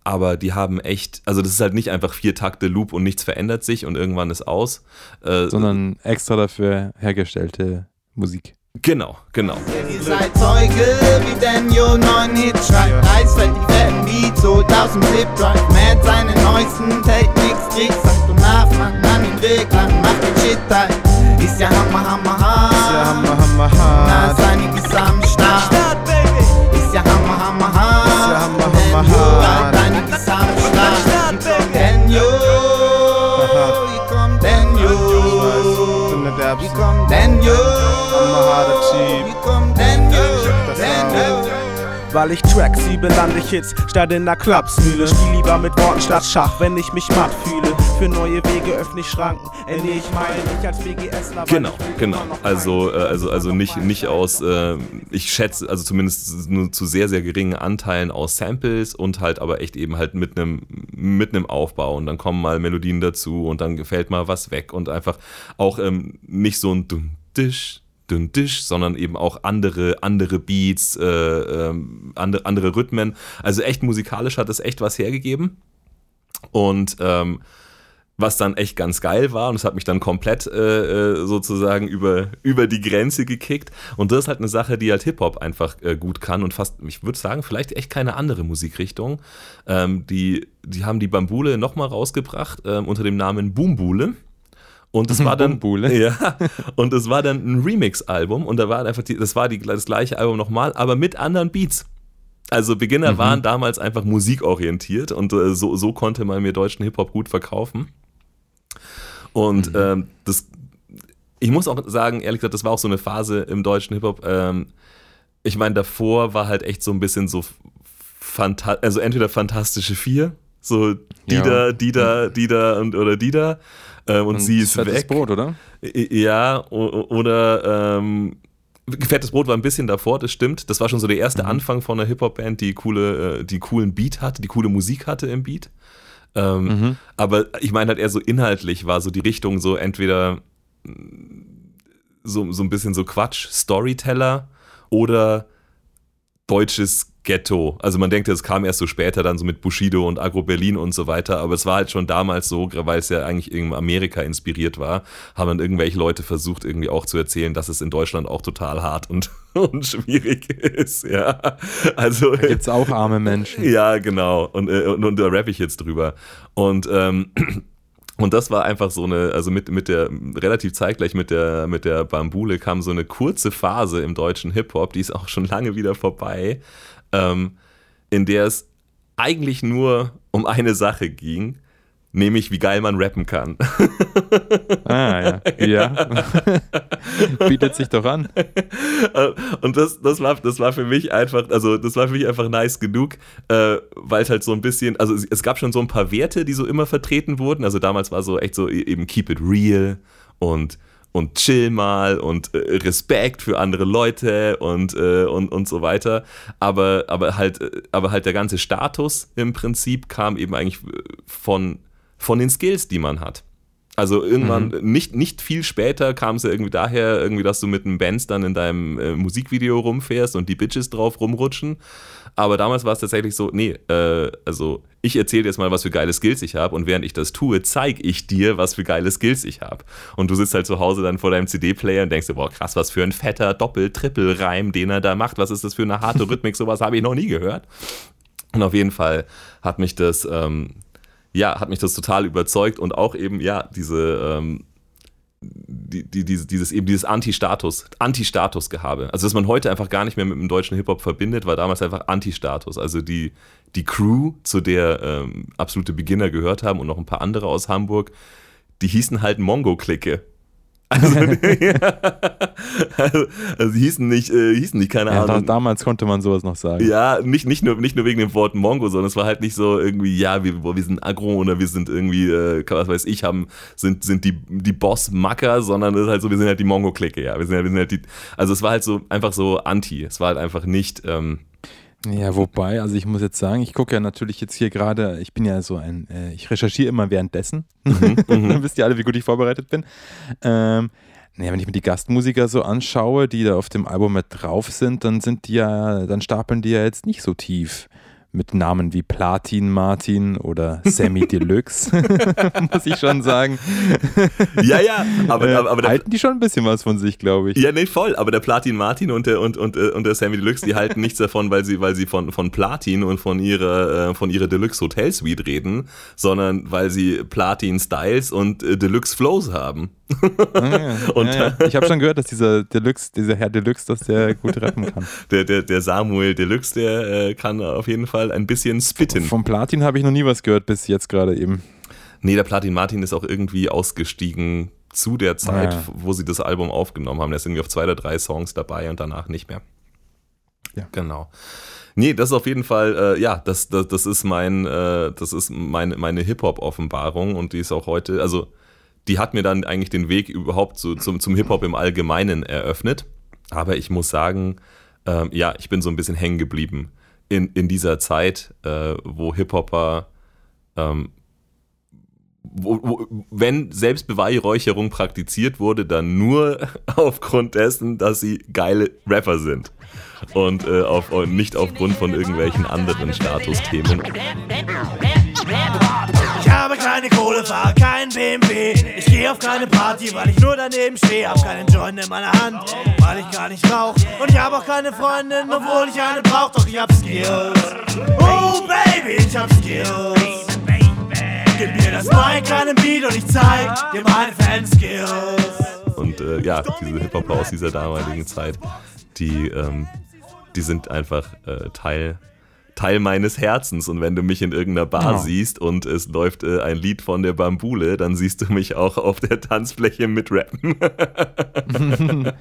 aber die haben echt, also das ist halt nicht einfach vier Takte Loop und nichts verändert sich und irgendwann ist aus. Äh, Sondern extra dafür hergestellte Musik. Genau, genau. Ihr seid Zeuge, wie Daniel neuen Hit schreibt. Eisfeld, die fetten Beats, holt aus dem Zip Drive. Matt seine neuesten Techniks, kriegst Sankt und Nachmann an den Reglern, macht den Shit halt. Ist ja Hammer, Hammer, hart. Ist ja Hammer, Hammer, hart. Na, ist einiges am Start. Weil ich Tracks liebe, lande ich Hits statt in der Klapsmühle. Spiel lieber mit Worten statt Schach, wenn ich mich matt fühle. Für neue Wege öffne ich Schranken. Äh, nee, ich meine nicht als BGSler. weil Genau, ich will genau. immer noch Also, äh, meinen. also, also nicht, nicht aus, äh, ich schätze, also zumindest nur zu sehr, sehr geringen Anteilen aus Samples und halt aber echt eben halt mit einem mit einem Aufbau und dann kommen mal Melodien dazu und dann fällt mal was weg und einfach auch ähm, nicht so ein dünn Tisch, dünn Tisch, sondern eben auch andere, andere Beats, äh, ähm, andere, andere Rhythmen. Also echt musikalisch hat es echt was hergegeben. Und ähm, was dann echt ganz geil war und es hat mich dann komplett äh, äh, sozusagen über, über die Grenze gekickt. Und das ist halt eine Sache, die halt Hip-Hop einfach äh, gut kann und fast, ich würde sagen, vielleicht echt keine andere Musikrichtung. Ähm, die, die haben die Bambule nochmal rausgebracht ähm, unter dem Namen Boombule. Und es war dann Boombule. ja, und es war dann ein Remix-Album und da war einfach die, das war die, das gleiche Album nochmal, aber mit anderen Beats. Also Beginner waren damals einfach musikorientiert und äh, so, so konnte man mir deutschen Hip-Hop gut verkaufen. Und ähm, das, ich muss auch sagen, ehrlich gesagt, das war auch so eine Phase im deutschen Hip-Hop. Ähm, ich meine, davor war halt echt so ein bisschen so Phanta also entweder Fantastische Vier, so die Ja. da, die da, die da und oder die da. Ähm, und, sie ist fettes weg. Brot, oder? Ja, oder ähm, Fettes Brot war ein bisschen davor, das stimmt. Das war schon so der erste Anfang von einer Hip-Hop-Band, die coole, äh, die coolen Beat hatte, die coole Musik hatte im Beat. Ähm, Aber ich meine halt eher so inhaltlich war so die Richtung so entweder mm, so, so ein bisschen so Quatsch, Storyteller oder deutsches Ghetto. Also man denkt, es kam erst so später dann so mit Bushido und Agro Berlin und so weiter, aber es war halt schon damals so, weil es ja eigentlich irgendwie Amerika inspiriert war, haben dann irgendwelche Leute versucht irgendwie auch zu erzählen, dass es in Deutschland auch total hart und, und schwierig ist, ja. Also Gibt's auch arme Menschen. ja, genau. Und, äh, und, und da rappe ich jetzt drüber. Und, ähm, und das war einfach so eine, also mit, mit der, relativ zeitgleich mit der, mit der Bambule kam so eine kurze Phase im deutschen Hip-Hop, die ist auch schon lange wieder vorbei, ähm, in der es eigentlich nur um eine Sache ging, nämlich wie geil man rappen kann. Ah, ja. ja. Bietet sich doch an. Und das, das, war, das war für mich einfach, also das war für mich einfach nice genug, äh, weil es halt so ein bisschen, also es, es gab schon so ein paar Werte, die so immer vertreten wurden. Also damals war so echt so e- eben keep it real und und chill mal und äh, Respekt für andere Leute und, äh, und, und so weiter. Aber, aber, halt, äh, aber halt der ganze Status im Prinzip kam eben eigentlich äh, von, von den Skills, die man hat. Also irgendwann, nicht, nicht viel später kam es ja irgendwie daher, irgendwie, dass du mit einem Benz dann in deinem äh, Musikvideo rumfährst und die Bitches drauf rumrutschen. Aber damals war es tatsächlich so, nee, äh, also ich erzähle jetzt mal, was für geile Skills ich habe und während ich das tue, zeige ich dir, was für geile Skills ich habe. Und du sitzt halt zu Hause dann vor deinem CD-Player und denkst dir, boah, krass, was für ein fetter Doppel-Triple-Reim, den er da macht. Was ist das für eine harte Rhythmik? Sowas habe ich noch nie gehört. Und auf jeden Fall hat mich das, ähm, ja, hat mich das total überzeugt und auch eben, ja, diese, ähm, die, die, dieses, eben dieses Anti-Status, Anti-Status-Gehabe. Also, dass man heute einfach gar nicht mehr mit dem deutschen Hip-Hop verbindet, war damals einfach Anti-Status. Also, die, die Crew, zu der ähm, absolute Beginner gehört haben und noch ein paar andere aus Hamburg, die hießen halt Mongo-Clique. Also, also, also, die hießen nicht, äh, hießen nicht, keine Ja, Ahnung. damals konnte man sowas noch sagen. Ja, nicht, nicht, nur, nicht nur wegen dem Wort Mongo, sondern es war halt nicht so irgendwie, ja, wir, wir sind aggro oder wir sind irgendwie, äh, was weiß ich, haben, sind, sind die, die Boss-Macker, sondern es ist halt so, wir sind halt die Mongo-Clique, ja. Wir sind, halt, wir sind halt die, also es war halt so einfach so anti. Es war halt einfach nicht, ähm, Ja, wobei, also ich muss jetzt sagen, ich gucke ja natürlich jetzt hier gerade, ich bin ja so ein, äh, ich recherchiere immer währenddessen. Dann wisst ihr alle, wie gut ich vorbereitet bin. Ähm, naja, wenn ich mir die Gastmusiker so anschaue, die da auf dem Album mit drauf sind, dann sind die ja, dann stapeln die ja jetzt nicht so tief. Mit Namen wie Platin Martin oder Sammy Deluxe, muss ich schon sagen. ja, ja, aber, Äh, aber, aber der, halten die schon ein bisschen was von sich, glaube ich. Ja, nee, voll. Aber der Platin Martin und der, und, und, äh, und der Sammy Deluxe, die halten nichts davon, weil sie, weil sie von, von Platin und von ihrer, äh, von ihrer Deluxe Hotel Suite reden, sondern weil sie Platin Styles und äh, Deluxe Flows haben. Ah, ja. Und- ja, ja. Ich habe schon gehört, dass dieser Deluxe, dieser Herr Deluxe, dass der gut rappen kann. Der, der, der Samuel Deluxe, der äh, kann auf jeden Fall ein bisschen spitten. Vom Platin habe ich noch nie was gehört, bis jetzt gerade eben. Nee, der Platin Martin ist auch irgendwie ausgestiegen zu der Zeit, Ah. wo sie das Album aufgenommen haben. Der ist irgendwie auf zwei oder drei Songs dabei und danach nicht mehr. Beispiel. Genau. Nee, das ist auf jeden Fall, äh, ja, das, das, das ist mein, äh, das ist meine, meine Hip-Hop-Offenbarung und die ist auch heute, also die hat mir dann eigentlich den Weg überhaupt zu, zum, zum Hip-Hop im Allgemeinen eröffnet. Aber ich muss sagen, ähm, ja, ich bin so ein bisschen hängen geblieben in, in dieser Zeit, äh, wo Hip-Hopper, ähm, wenn Selbstbeweihräucherung praktiziert wurde, dann nur aufgrund dessen, dass sie geile Rapper sind. Und, äh, auf, und nicht aufgrund von irgendwelchen anderen Statusthemen. Ich habe keine Kohle, fahr kein BMW. Ich gehe auf keine Party, weil ich nur daneben stehe. Hab keinen Joint in meiner Hand, weil ich gar nicht rauch. Und ich habe auch keine Freundin, obwohl ich eine brauch. Doch ich hab Skills. Oh Baby, ich hab Skills. Gib mir das Mic, kleinen Beat und ich zeig dir meine Fanskills. Und äh, ja, diese Hip-Hopper aus dieser damaligen Zeit, die, ähm, die sind einfach äh, Teil, Teil meines Herzens. Und wenn du mich in irgendeiner Bar Ja. siehst und es läuft äh, ein Lied von der Bambule, dann siehst du mich auch auf der Tanzfläche mitrappen.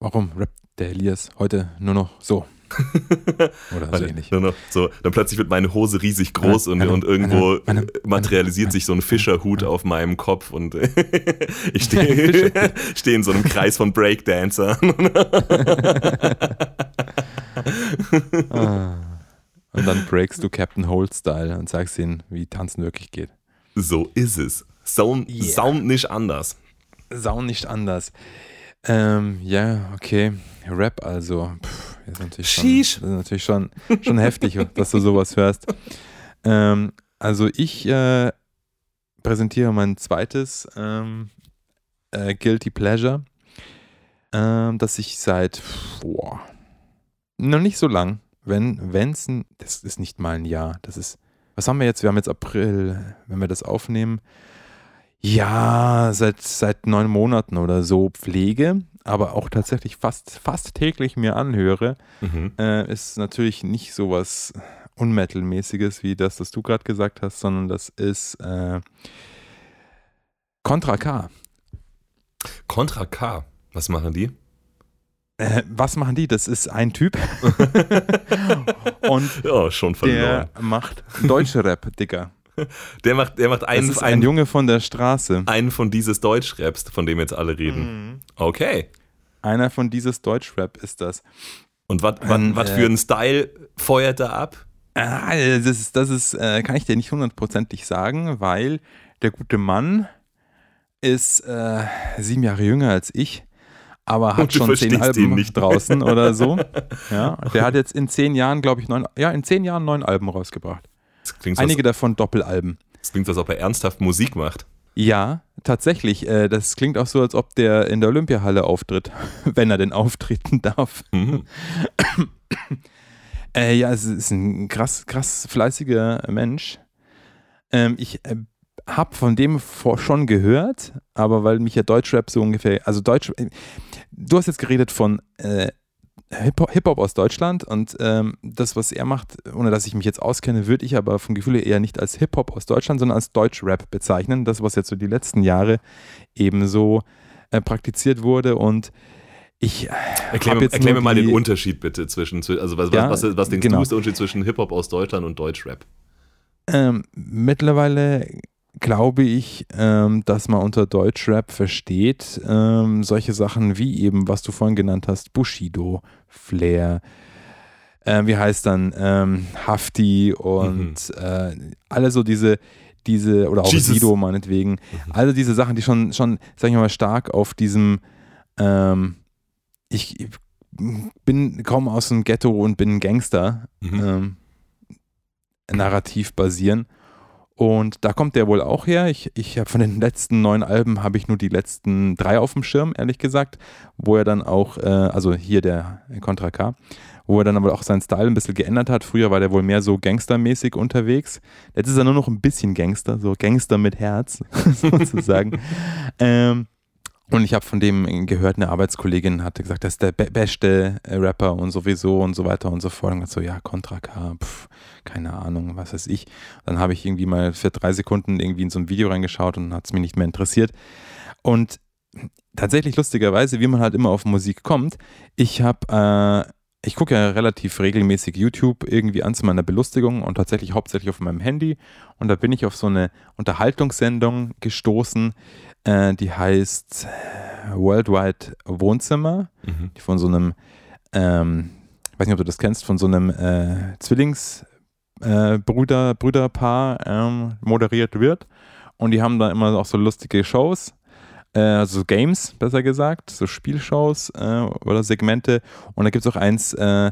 Warum rappt der Elias heute nur noch so? Oder so ähnlich. nur noch so, dann plötzlich wird meine Hose riesig groß Meine- und, und irgendwo meine- meine- materialisiert meine- sich so ein Fischerhut auf meinem Kopf und ich stehe steh in so einem Kreis von Breakdancern. Ah. Und dann breakst du Captain Holt Style und sagst ihnen, wie Tanzen wirklich geht. So ist es. Sound, Yeah. Sound nicht anders. Sau nicht anders. Ähm, ja, okay. Rap also. Pff, ist natürlich schon, Sheesh. das ist natürlich schon, schon heftig, dass du sowas hörst. Ähm, also ich äh, präsentiere mein zweites ähm, äh, Guilty Pleasure, ähm, das ich seit boah, noch nicht so lang, wenn es das ist nicht mal ein Jahr, das ist was haben wir jetzt? Wir haben jetzt April, wenn wir das aufnehmen. Ja, seit, seit neun Monaten oder so pflege, aber auch tatsächlich fast, fast täglich mir anhöre, Mhm. äh, ist natürlich nicht sowas Unmetal-mäßiges wie das, was du gerade gesagt hast, sondern das ist äh, Contra K. Contra K. Was machen die? Äh, was machen die? Das ist ein Typ und Ja, schon verloren. der macht deutsche Rap, Digga. Der macht, der macht Das einen, ist ein einen, Junge von der Straße. einen von dieses Deutschraps, von dem jetzt alle reden. Mhm. Okay. Einer von dieses Deutschrap ist das. Und was Ein, was äh, für einen Style feuert er ab? Ah, das ist, das ist äh, kann ich dir nicht hundertprozentig sagen, weil der gute Mann ist äh, sieben Jahre jünger als ich, aber hat du schon zehn Alben nicht. draußen oder so. Ja, der hat jetzt in zehn Jahren, glaube ich, neun, ja, in zehn Jahren neun Alben rausgebracht. Einige als, davon Doppelalben. das klingt als ob er ernsthaft Musik macht. Ja, tatsächlich. Äh, das klingt auch so, als ob der in der Olympiahalle auftritt, wenn er denn auftreten darf. Mhm. Äh, ja, es ist ein krass, krass fleißiger Mensch. Ähm, ich äh, habe von dem vor schon gehört, aber weil mich ja Deutschrap so ungefähr, also Deutsch, äh, du hast jetzt geredet von äh, Hip-Hop aus Deutschland und ähm, das, was er macht, ohne dass ich mich jetzt auskenne, würde ich aber vom Gefühl her eher nicht als Hip-Hop aus Deutschland, sondern als Deutschrap bezeichnen. Das, was jetzt so die letzten Jahre ebenso äh, praktiziert wurde und ich Erklär, hab mir, jetzt erklär mir mal den Unterschied bitte zwischen, also was, Ja, was, was, was denkst genau. du ist der Unterschied zwischen Hip-Hop aus Deutschland und Deutschrap? Ähm, mittlerweile glaube ich, ähm, dass man unter Deutschrap versteht ähm, solche Sachen wie eben, was du vorhin genannt hast, Bushido, Flair, äh, wie heißt dann, ähm, Hafti und äh, alle so diese, diese, oder auch Jesus. Sido meinetwegen, alle diese Sachen, die schon, schon, sag ich mal, stark auf diesem, ähm, ich bin kaum aus dem Ghetto und bin ein Gangster, Mhm. ähm, narrativ basieren. Und da kommt der wohl auch her. Ich, ich habe von den letzten neun Alben habe ich nur die letzten drei auf dem Schirm, ehrlich gesagt, wo er dann auch, äh, also hier der Contra K, wo er dann aber auch seinen Style ein bisschen geändert hat. Früher war der wohl mehr so gangstermäßig unterwegs. Jetzt ist er nur noch ein bisschen Gangster, so Gangster mit Herz, sozusagen. ähm, und ich habe von dem gehört, eine Arbeitskollegin hatte gesagt, das ist der be beste äh, Rapper und sowieso und so weiter und so fort. Und so, ja, Contra K, pf, keine Ahnung, was weiß ich. Dann habe ich irgendwie mal für drei Sekunden irgendwie in so ein Video reingeschaut und hat es mich nicht mehr interessiert. Und tatsächlich lustigerweise, wie man halt immer auf Musik kommt, ich habe, äh, ich gucke ja relativ regelmäßig YouTube irgendwie an zu meiner Belustigung und tatsächlich hauptsächlich auf meinem Handy. Und da bin ich auf so eine Unterhaltungssendung gestoßen, äh, die heißt äh, Worldwide Wohnzimmer, Mhm. die von so einem, ähm, ich weiß nicht, ob du das kennst, von so einem äh, Zwillings- äh, Brüder, Brüderpaar ähm, moderiert wird. Und die haben da immer auch so lustige Shows, also Games, besser gesagt, so Spielshows äh, oder Segmente. Und da gibt es auch eins, äh,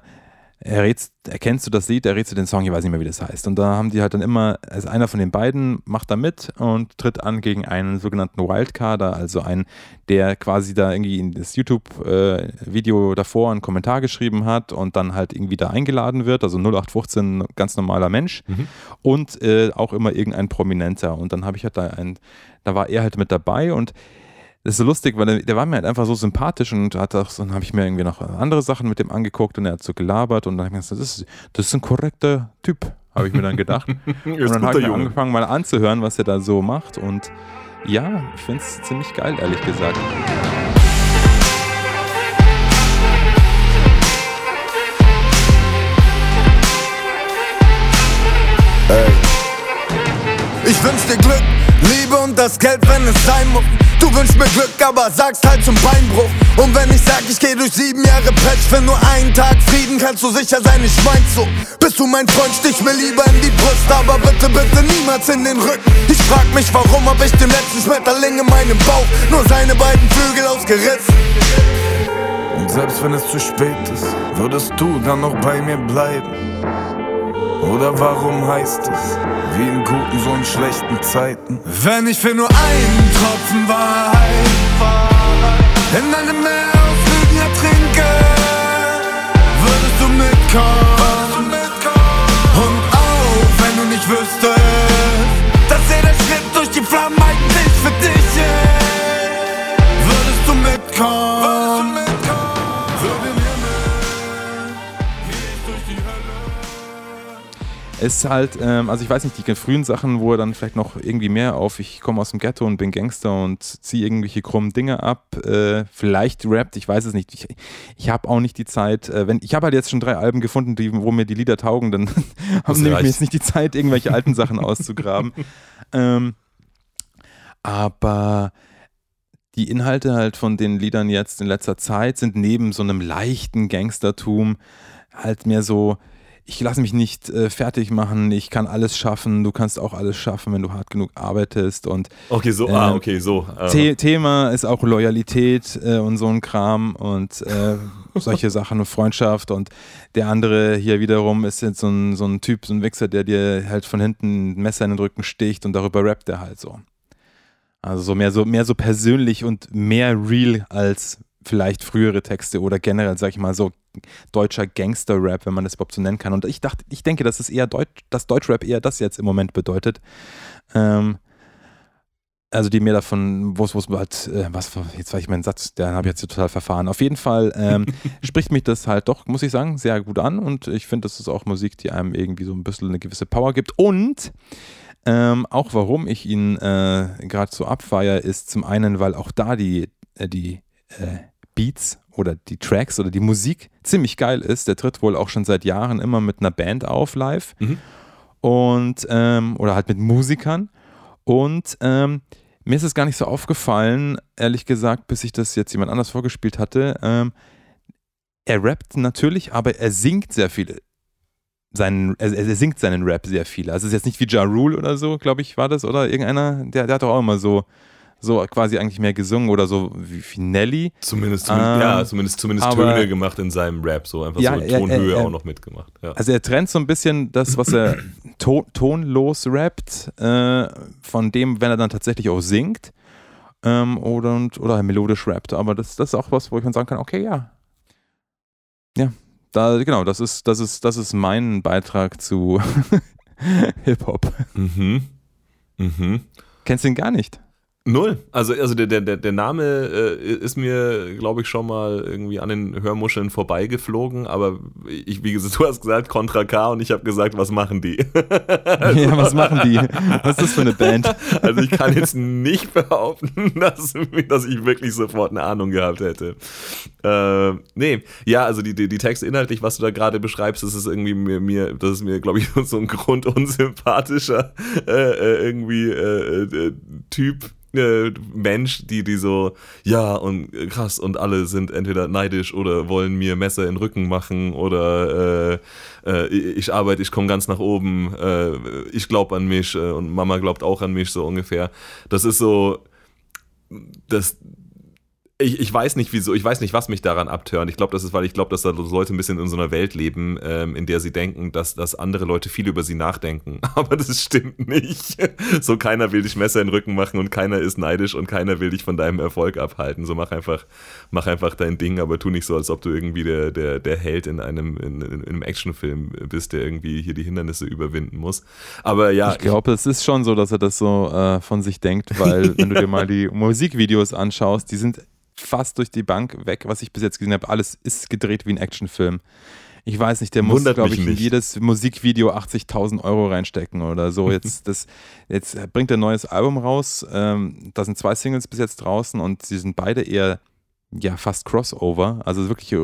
errätst, erkennst du das Lied, errätst du den Song, ich weiß nicht mehr, wie das heißt. Und da haben die halt dann immer, also einer von den beiden macht da mit und tritt an gegen einen sogenannten Wildcarder, also einen, der quasi da irgendwie in das YouTube-Video davor einen Kommentar geschrieben hat und dann halt irgendwie da eingeladen wird, also 0815, ganz normaler Mensch Mhm. und äh, auch immer irgendein Prominenter. Und dann habe ich halt da ein, da war er halt mit dabei und das ist so lustig, weil der, der war mir halt einfach so sympathisch und hat auch so, dann habe ich mir irgendwie noch andere Sachen mit dem angeguckt und er hat so gelabert und dann habe ich gedacht, das ist, das ist ein korrekter Typ, habe ich mir dann gedacht. Und dann habe ich mir angefangen mal anzuhören, was er da so macht und ja, ich finde es ziemlich geil, ehrlich gesagt. Ich wünsch dir Glück, Liebe und das Geld, wenn es sein muss. Du wünschst mir Glück, aber sagst halt zum Beinbruch. Und wenn ich sag, ich geh durch sieben Jahre Pech für nur einen Tag Frieden, kannst du sicher sein, ich mein's so. Bist du mein Freund, stich mir lieber in die Brust, aber bitte, bitte niemals in den Rücken. Ich frag mich, warum hab ich dem letzten Schmetterling in meinem Bauch nur seine beiden Flügel ausgerissen. Und selbst wenn es zu spät ist, würdest du dann noch bei mir bleiben? Oder warum heißt es, wie in guten, so in schlechten Zeiten? Wenn ich für nur einen Tropfen Wahrheit in einem Meer aus Lügen ertrinke, würdest du mitkommen? Und auch wenn du nicht wüsstest, dass jeder Schritt durch die Flammen eigentlich für dich ist, würdest du mitkommen? Ist halt, ähm, also ich weiß nicht, die frühen Sachen, wo er dann vielleicht noch irgendwie mehr auf, ich komme aus dem Ghetto und bin Gangster und ziehe irgendwelche krummen Dinge ab, äh, vielleicht rappt, ich weiß es nicht. Ich, ich habe auch nicht die Zeit, äh, wenn, ich habe halt jetzt schon drei Alben gefunden, die, wo mir die Lieder taugen, dann nehme ich mir jetzt nicht die Zeit, irgendwelche alten Sachen auszugraben. ähm, aber die Inhalte halt von den Liedern jetzt in letzter Zeit sind neben so einem leichten Gangstertum halt mehr so, ich lasse mich nicht äh, fertig machen, ich kann alles schaffen, du kannst auch alles schaffen, wenn du hart genug arbeitest und Okay, so, ah, Ähm, okay, so. Äh, The Thema ist auch Loyalität äh, und so ein Kram und äh, solche Sachen und Freundschaft und der andere hier wiederum ist jetzt so ein, so ein Typ, so ein Wichser, der dir halt von hinten ein Messer in den Rücken sticht und darüber rappt er halt so. Also so mehr so mehr so persönlich und mehr real als vielleicht frühere Texte oder generell, sag ich mal, so deutscher Gangster-Rap, wenn man das überhaupt so nennen kann. Und ich dachte, ich denke, dass es eher Deutsch, dass Deutschrap eher das jetzt im Moment bedeutet. Ähm, also die mehr davon, wo es wo es halt, äh, was, jetzt war ich meinen Satz, der habe ich jetzt total verfahren. Auf jeden Fall ähm, spricht mich das halt doch, muss ich sagen, sehr gut an und ich finde, das ist auch Musik, die einem irgendwie so ein bisschen eine gewisse Power gibt und ähm, auch warum ich ihn äh, gerade so abfeier, ist zum einen, weil auch da die, äh, die äh, Beats oder die Tracks oder die Musik ziemlich geil ist. Der tritt wohl auch schon seit Jahren immer mit einer Band auf live Mhm. und ähm, oder halt mit Musikern und ähm, mir ist es gar nicht so aufgefallen, ehrlich gesagt, bis ich das jetzt jemand anders vorgespielt hatte. Ähm, er rappt natürlich, aber er singt sehr viele. Seinen, er, er singt seinen Rap sehr viel. Also es ist jetzt nicht wie Ja Rule oder so, glaube ich, war das, oder? Irgendeiner, der, der hat doch auch immer so, so quasi eigentlich mehr gesungen oder so wie, wie Nelly. Zumindest, zumindest Ähm, ja, zumindest, zumindest aber- Töne gemacht in seinem Rap, so einfach Ja, so er- Tonhöhe er- er- auch noch mitgemacht. Ja. Also er trennt so ein bisschen das, was er to tonlos rappt, äh, von dem, wenn er dann tatsächlich auch singt ähm, oder, und, oder melodisch rappt. Aber das, das ist auch was, wo ich dann sagen kann, okay, ja. Ja, da, genau, das ist, das ist, das ist mein Beitrag zu Hip-Hop. Mhm. Mhm. Kennst du ihn gar nicht? Null. Also, also der, der, der Name äh, ist mir, glaube ich, schon mal irgendwie an den Hörmuscheln vorbeigeflogen, aber ich, wie gesagt, du hast gesagt Contra K und ich habe gesagt, was machen die? ja, was machen die? Was ist das für eine Band? Also ich kann jetzt nicht behaupten, dass, dass ich wirklich sofort eine Ahnung gehabt hätte. Äh, nee, ja, also die, die, die Texte inhaltlich, was du da gerade beschreibst, das ist irgendwie mir, mir das ist mir, glaube ich, so ein grundunsympathischer äh, äh, irgendwie äh, äh, Typ. Mensch, die die so, ja und äh, krass und alle sind entweder neidisch oder wollen mir Messer in den Rücken machen oder äh, äh, ich arbeite, ich komme ganz nach oben, äh, ich glaube an mich und Mama glaubt auch an mich, so ungefähr. Das ist so, das, ich, ich weiß nicht wieso, ich weiß nicht, was mich daran abtönt. Ich glaube, das ist, weil ich glaube, dass da Leute ein bisschen in so einer Welt leben, ähm, in der sie denken, dass, dass andere Leute viel über sie nachdenken. Aber das stimmt nicht. So keiner will dich Messer in den Rücken machen und keiner ist neidisch und keiner will dich von deinem Erfolg abhalten. So mach einfach, mach einfach dein Ding, aber tu nicht so, als ob du irgendwie der, der, der Held in einem, in, in einem Actionfilm bist, der irgendwie hier die Hindernisse überwinden muss. Aber ja, Ich glaube, es ist schon so, dass er das so äh, von sich denkt, weil wenn du dir mal die Musikvideos anschaust, die sind fast durch die Bank weg, was ich bis jetzt gesehen habe. Alles ist gedreht wie ein Actionfilm. Ich weiß nicht, der muss, glaube ich, in jedes Musikvideo 80.000 Euro reinstecken oder so. Jetzt, das, jetzt bringt er ein neues Album raus. Ähm, da sind zwei Singles bis jetzt draußen und sie sind beide eher ja, fast Crossover. Also wirklich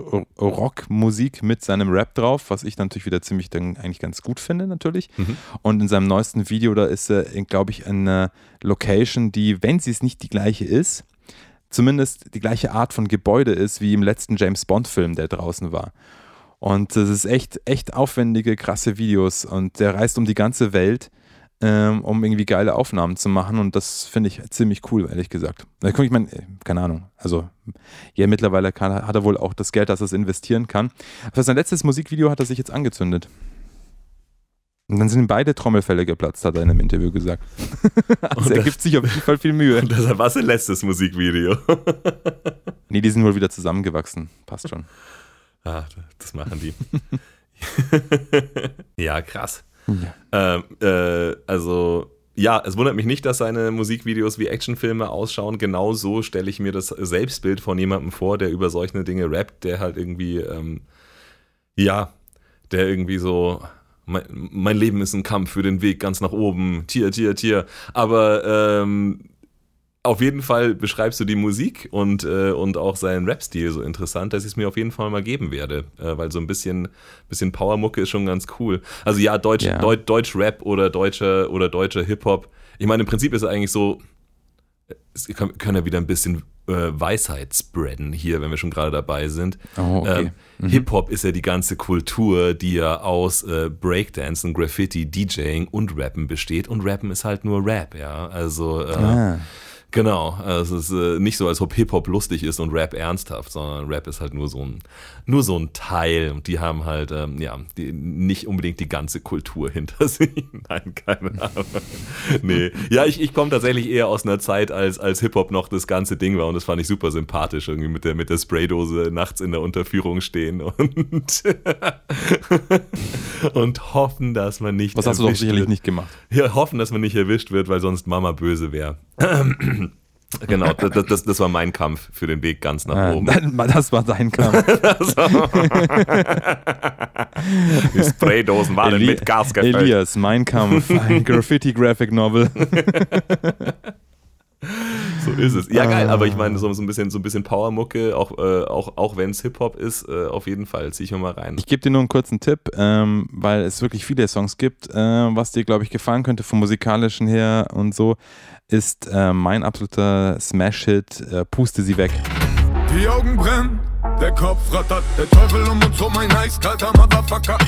Rockmusik mit seinem Rap drauf, was ich natürlich wieder ziemlich dann eigentlich ganz gut finde, natürlich. Mhm. Und in seinem neuesten Video, da ist er, glaube ich, in einer Location, die, wenn sie es nicht die gleiche ist, zumindest die gleiche Art von Gebäude ist, wie im letzten James Bond-Film, der draußen war. Und das ist echt, echt aufwendige, krasse Videos. Und der reist um die ganze Welt, ähm, um irgendwie geile Aufnahmen zu machen. Und das finde ich ziemlich cool, ehrlich gesagt. Ich meine, äh, keine Ahnung. Also, ja, mittlerweile kann, hat er wohl auch das Geld, dass er es investieren kann. Für sein letztes Musikvideo hat er sich jetzt angezündet. Und dann sind ihm beide Trommelfälle geplatzt, hat er in einem Interview gesagt. also er das- gibt sich auf jeden Fall viel Mühe. Und deshalb war sein letztes Musikvideo. Nee, die sind wohl wieder zusammengewachsen. Passt schon. ah, das machen die. ja, krass. Ja. Ähm, äh, also, ja, es wundert mich nicht, dass seine Musikvideos wie Actionfilme ausschauen. Genau so stelle ich mir das Selbstbild von jemandem vor, der über solche Dinge rappt, der halt irgendwie, ähm, ja, der irgendwie so. Mein, mein Leben ist ein Kampf für den Weg ganz nach oben. Tier, Tier, Tier. Aber ähm, auf jeden Fall beschreibst du die Musik und, äh, und auch seinen Rap-Stil so interessant, dass ich es mir auf jeden Fall mal geben werde. Äh, weil so ein bisschen, bisschen Powermucke ist schon ganz cool. Also ja, Deutsch, Ja. Deut, Deutsch Rap oder deutscher oder deutscher Hip-Hop. Ich meine, im Prinzip ist es eigentlich so, es können, ja wieder ein bisschen äh, Weisheit spreaden hier, wenn wir schon gerade dabei sind. Oh, okay. Ähm, Hip-Hop ist ja die ganze Kultur, die ja aus äh, Breakdancen, Graffiti, DJing und Rappen besteht. Und Rappen ist halt nur Rap, ja. Also äh, Ah. Genau, also es ist äh, nicht so, als ob Hip-Hop lustig ist und Rap ernsthaft, sondern Rap ist halt nur so ein, nur so ein Teil und die haben halt, ähm, ja, die, nicht unbedingt die ganze Kultur hinter sich. Nein, keine Ahnung. nee, ja, ich, ich komme tatsächlich eher aus einer Zeit, als, als Hip-Hop noch das ganze Ding war und das fand ich super sympathisch, irgendwie mit der, mit der Spraydose nachts in der Unterführung stehen und, und hoffen, dass man nicht Was hast du doch sicherlich wird. nicht gemacht. Ja, hoffen, dass man nicht erwischt wird, weil sonst Mama böse wäre. Genau, das, das, das war mein Kampf für den Weg ganz nach Ah, oben. das war dein Kampf. Die Spraydosen waren Eli mit Gas gefüllt. Elias, Mein Kampf, ein Graffiti-Graphic-Novel. So ist es. Ja, geil, aber ich Ah. meine, so, so ein bisschen, so ein bisschen Powermucke, auch, äh, auch, auch wenn es Hip-Hop ist, äh, auf jeden Fall. Zieh ich mir mal rein. Ich gebe dir nur einen kurzen Tipp, ähm, weil es wirklich viele Songs gibt, äh, was dir, glaube ich, gefallen könnte vom musikalischen her und so, ist äh, mein absoluter Smash-Hit, äh, Puste sie weg. Die Augen brennen, der Kopf rattert, der Teufel um uns rum, ein eiskalter Motherfucker.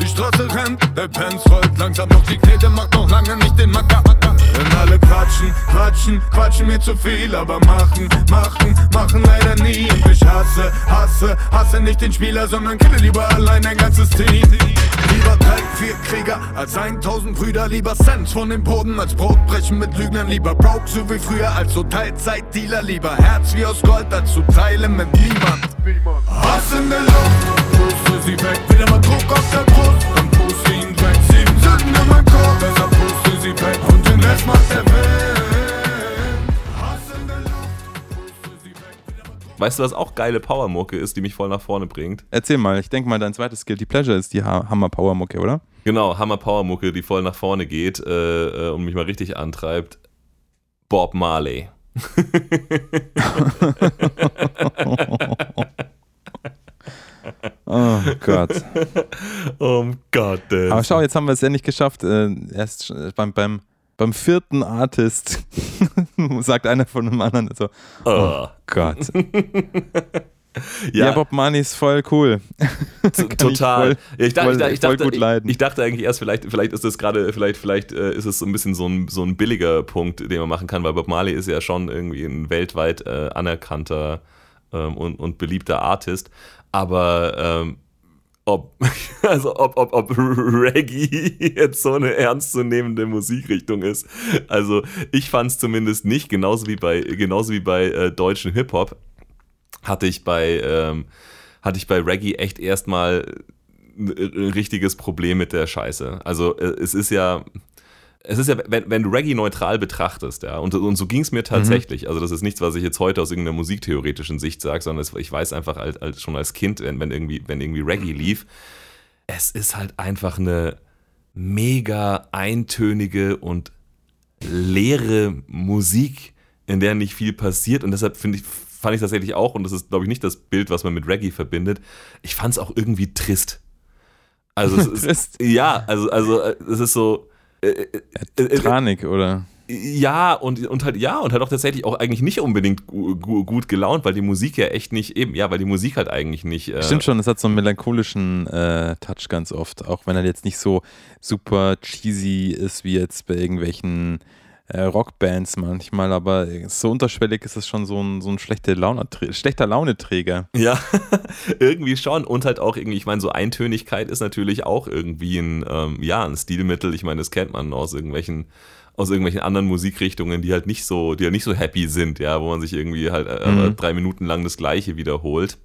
Die Straße rennt, der Pants rollt langsam, doch die Knete macht noch lange nicht den Macker. Denn alle quatschen, quatschen, quatschen mir zu viel, aber machen, machen, machen leider nie. Und ich hasse, hasse, hasse nicht den Spieler, sondern kille lieber allein ein ganzes Team. Lieber drei, vier Krieger als 1000 Brüder, lieber Cent von dem Boden als Brotbrechen mit Lügnern, lieber broke so wie früher als so Teilzeitdealer, lieber Herz wie aus Gold als zu teilen mit niemand. Hass in der Luft, puste sie weg, wieder mal Druck auf der Brust, dann puste ihn weg. Sieben Sünden in meinem Kopf, besser puste sie weg und den Rest macht der Wind. Weißt du, was auch geile Powermucke ist, die mich voll nach vorne bringt? Erzähl mal, ich denke mal, dein zweites Guilty Pleasure ist die Ha- Hammer Power Mucke, oder? Genau, Hammer Powermucke, die voll nach vorne geht äh, äh, und mich mal richtig antreibt. Bob Marley. Oh Gott. Um Gottes. Aber schau, jetzt haben wir es endlich geschafft. Äh, erst beim, beim, beim vierten Artist sagt einer von dem anderen so, Oh. Gott. Ja, Bob Marley ist voll cool. Total. voll- ja, ich, dachte, voll- ich, dachte, ich, voll dachte, gut leiden. ich, ich dachte eigentlich erst, vielleicht, vielleicht ist das gerade, vielleicht, vielleicht äh, ist es so ein bisschen so ein, so ein billiger Punkt, den man machen kann, weil Bob Marley ist ja schon irgendwie ein weltweit äh, anerkannter ähm, und, und beliebter Artist. Aber ähm, ob, also ob, ob, ob Reggae jetzt so eine ernstzunehmende Musikrichtung ist. Also ich fand es zumindest nicht, genauso wie bei, genauso wie bei äh, deutschen Hip-Hop hatte ich bei, ähm, hatte ich bei Reggae echt erstmal ein richtiges Problem mit der Scheiße. Also äh, es ist ja, es ist ja, wenn, wenn du Reggae neutral betrachtest, ja, und, und so ging es mir tatsächlich. Also das ist nichts, was ich jetzt heute aus irgendeiner musiktheoretischen Sicht sage, sondern es, ich weiß einfach als, als, schon als Kind, wenn, wenn, irgendwie, wenn irgendwie Reggae lief, es ist halt einfach eine mega eintönige und leere Musik, in der nicht viel passiert. Und deshalb finde ich, fand ich tatsächlich auch, und das ist, glaube ich, nicht das Bild, was man mit Reggae verbindet, ich fand es auch irgendwie trist. Also es ist, Trist. ja, also, also äh, es ist so. äh, äh, äh, Tranik, oder? ja, und, und halt, ja, und halt auch tatsächlich auch eigentlich nicht unbedingt gu gu gut gelaunt, weil die Musik ja echt nicht eben, ja, weil die Musik halt eigentlich nicht. Äh, Stimmt schon, es hat so einen melancholischen äh, Touch ganz oft, auch wenn er jetzt nicht so super cheesy ist wie jetzt bei irgendwelchen äh, Rockbands manchmal, aber so unterschwellig ist es schon so ein, so ein schlechte Laune, schlechter Launeträger. Ja, irgendwie schon. Und halt auch irgendwie, ich meine, so Eintönigkeit ist natürlich auch irgendwie ein, ähm, ja, ein Stilmittel. Ich meine, das kennt man aus irgendwelchen, aus irgendwelchen anderen Musikrichtungen, die halt nicht so, die halt nicht so happy sind, ja, wo man sich irgendwie halt äh, Mhm. drei Minuten lang das Gleiche wiederholt.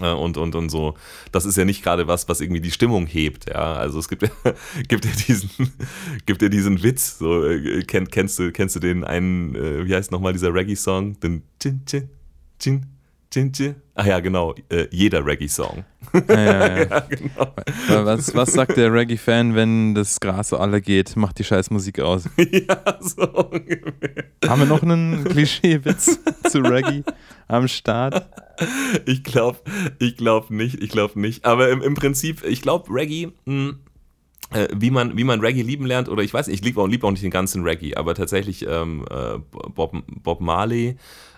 Äh, Und, und, und so, das ist ja nicht gerade was, was irgendwie die Stimmung hebt, ja. Also es gibt ja, gibt ja diesen, gibt ja diesen Witz, so, äh, kenn, kennst du, kennst du den einen, äh, wie heißt nochmal dieser Reggae-Song? Den Chin Chin Chin Chin Chin. Ach ja, genau, äh, jeder Reggae-Song. Ja, ja, ja. genau. was, was sagt der Reggae-Fan, wenn das Gras so alle geht? Macht die scheiß Musik aus. ja, so ungefähr. Haben wir noch einen Klischeewitz zu Reggae am Start? Ich glaube, ich glaube nicht, ich glaube nicht. Aber im, im Prinzip, ich glaube, Reggae, mh, äh, wie, man, wie man Reggae lieben lernt, oder ich weiß nicht, ich liebe auch, lieb auch nicht den ganzen Reggae, aber tatsächlich ähm, äh, Bob, Bob Marley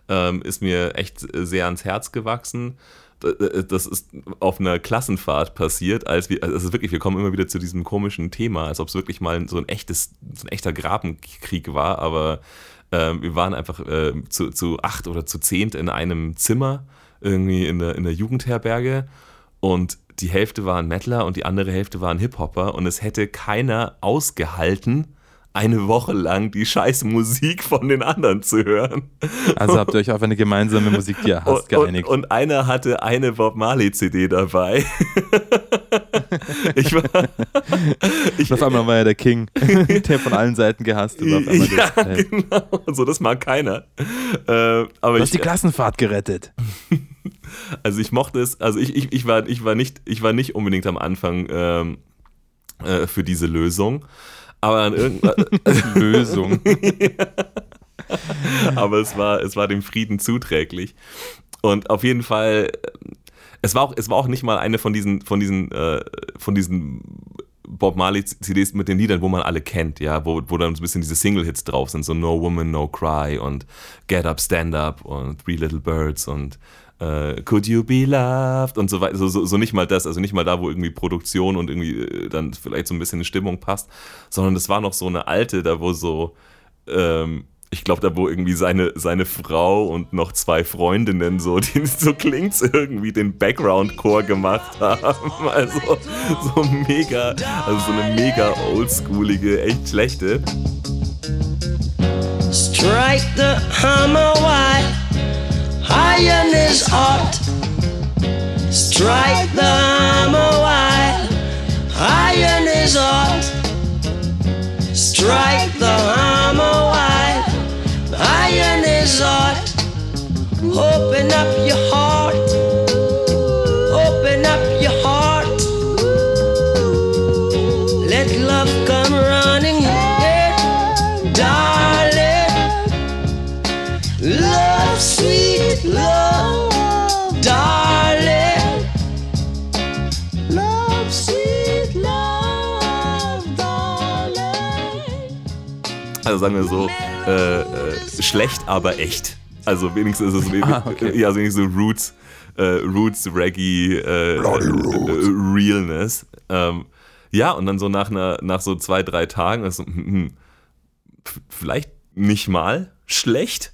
ähm, ist mir echt sehr ans Herz gewachsen. D- Das ist auf einer Klassenfahrt passiert, als wir, also es ist wirklich, wir kommen immer wieder zu diesem komischen Thema, als ob es wirklich mal so ein echtes, so ein echter Grabenkrieg war, aber ähm, wir waren einfach äh, zu, zu acht oder zu zehnt in einem Zimmer, irgendwie in der, in der Jugendherberge und die Hälfte waren Mettler und die andere Hälfte waren Hip-Hopper und es hätte keiner ausgehalten, eine Woche lang die scheiß Musik von den anderen zu hören. Also habt ihr euch auf eine gemeinsame Musik, die ihr hasst, Und, und, geeinigt. und einer hatte eine Bob Marley CD dabei. ich war, ich, Und auf einmal war er der King, der von allen Seiten gehasst wird. Ja, das, äh, genau. So, das mag keiner. Äh, aber Du ich, hast die Klassenfahrt gerettet. also ich mochte es, also ich, ich, ich, war, ich, war, nicht, ich war nicht unbedingt am Anfang ähm, äh, für diese Lösung. Aber an irgendwann, Lösung. aber es war, es war dem Frieden zuträglich. Und auf jeden Fall, äh, es war auch, es war auch nicht mal eine von diesen, von diesen, äh, von diesen Bob Marley CDs mit den Liedern, wo man alle kennt, ja, wo, wo dann so ein bisschen diese Single-Hits drauf sind, so No Woman, No Cry und Get Up, Stand Up und Three Little Birds und äh, Could You Be Loved und so weiter, so, so, so nicht mal das, also nicht mal da, wo irgendwie Produktion und irgendwie äh, dann vielleicht so ein bisschen Stimmung passt, sondern das war noch so eine alte, da wo so, ähm, ich glaube, da wo irgendwie seine, seine Frau und noch zwei Freundinnen so, die so klingt's irgendwie den Background-Chor gemacht haben. Also so mega, also so eine mega oldschoolige, echt schlechte. Strike the hammer while iron is hot. Strike the hammer while iron is hot. Strike the hammer while iron is hot. Open up your heart. Also sagen wir so, äh, äh, schlecht, aber echt. Also wenigstens ist es Ah, okay. ja, also wenigstens so Roots, äh, Roots, Reggae, äh, äh, Realness. Ähm, ja, und dann so nach, einer, nach so zwei, drei Tagen ist so, hm, vielleicht nicht mal schlecht.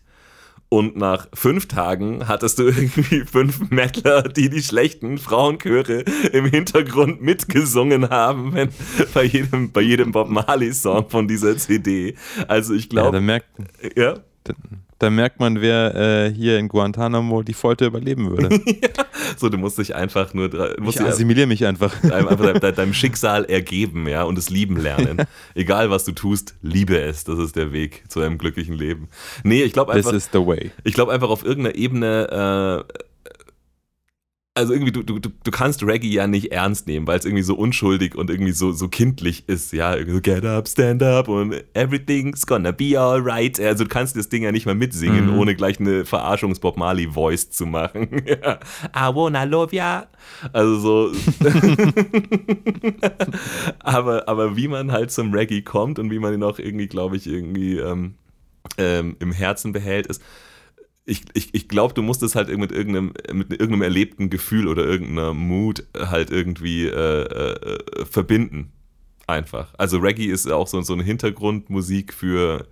Und nach fünf Tagen hattest du irgendwie fünf Mettler, die die schlechten Frauenchöre im Hintergrund mitgesungen haben, wenn, bei jedem, bei jedem Bob Marley-Song von dieser CD. Also ich Ja, glaube, da merkt, ja, da, merkt man, wer äh, hier in Guantanamo die Folter überleben würde. so du musst dich einfach nur musst Ich dich assimiliere mich einfach. einfach deinem, deinem- deinem Schicksal ergeben, ja, und es lieben lernen. Egal was du tust, liebe es. Das ist der Weg zu einem glücklichen Leben. Nee, ich glaube This einfach, is the way. ich glaube einfach auf irgendeiner Ebene, äh, also irgendwie, du, du, du kannst Reggae ja nicht ernst nehmen, weil es irgendwie so unschuldig und irgendwie so, so kindlich ist, ja, irgendwie so get up, stand up und everything's gonna be alright. Also du kannst das Ding ja nicht mal mitsingen, Mhm. ohne gleich eine Verarschungs-Bob Marley-Voice zu machen. ja. I wanna love ya. Also so. aber, aber wie man halt zum Reggae kommt und wie man ihn auch irgendwie, glaube ich, irgendwie ähm, ähm, im Herzen behält, ist, ich, ich, ich glaube, du musst es halt mit irgendeinem, mit irgendeinem erlebten Gefühl oder irgendeiner Mut halt irgendwie äh, äh, verbinden. Einfach. Also Reggae ist auch so, so eine Hintergrundmusik für,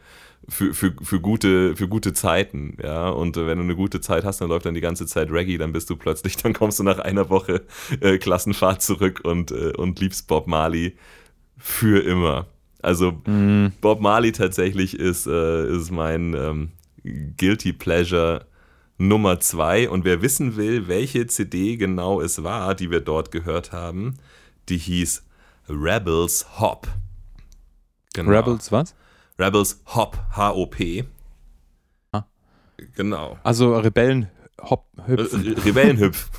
für, für, für, gute, für gute Zeiten, ja. Und wenn du eine gute Zeit hast, dann läuft dann die ganze Zeit Reggae, dann bist du plötzlich, dann kommst du nach einer Woche äh, Klassenfahrt zurück und, äh, und liebst Bob Marley für immer. Also Mhm. Bob Marley tatsächlich ist, äh, ist mein ähm, Guilty Pleasure Nummer zwei. Und wer wissen will, welche CD genau es war, die wir dort gehört haben, die hieß Rebels Hop. Genau. Rebels, was? Rebels Hop, H-O-P. Ah. Genau. Also Rebellen hop, Äh, hüpfen. Re- Rebellenhüpf.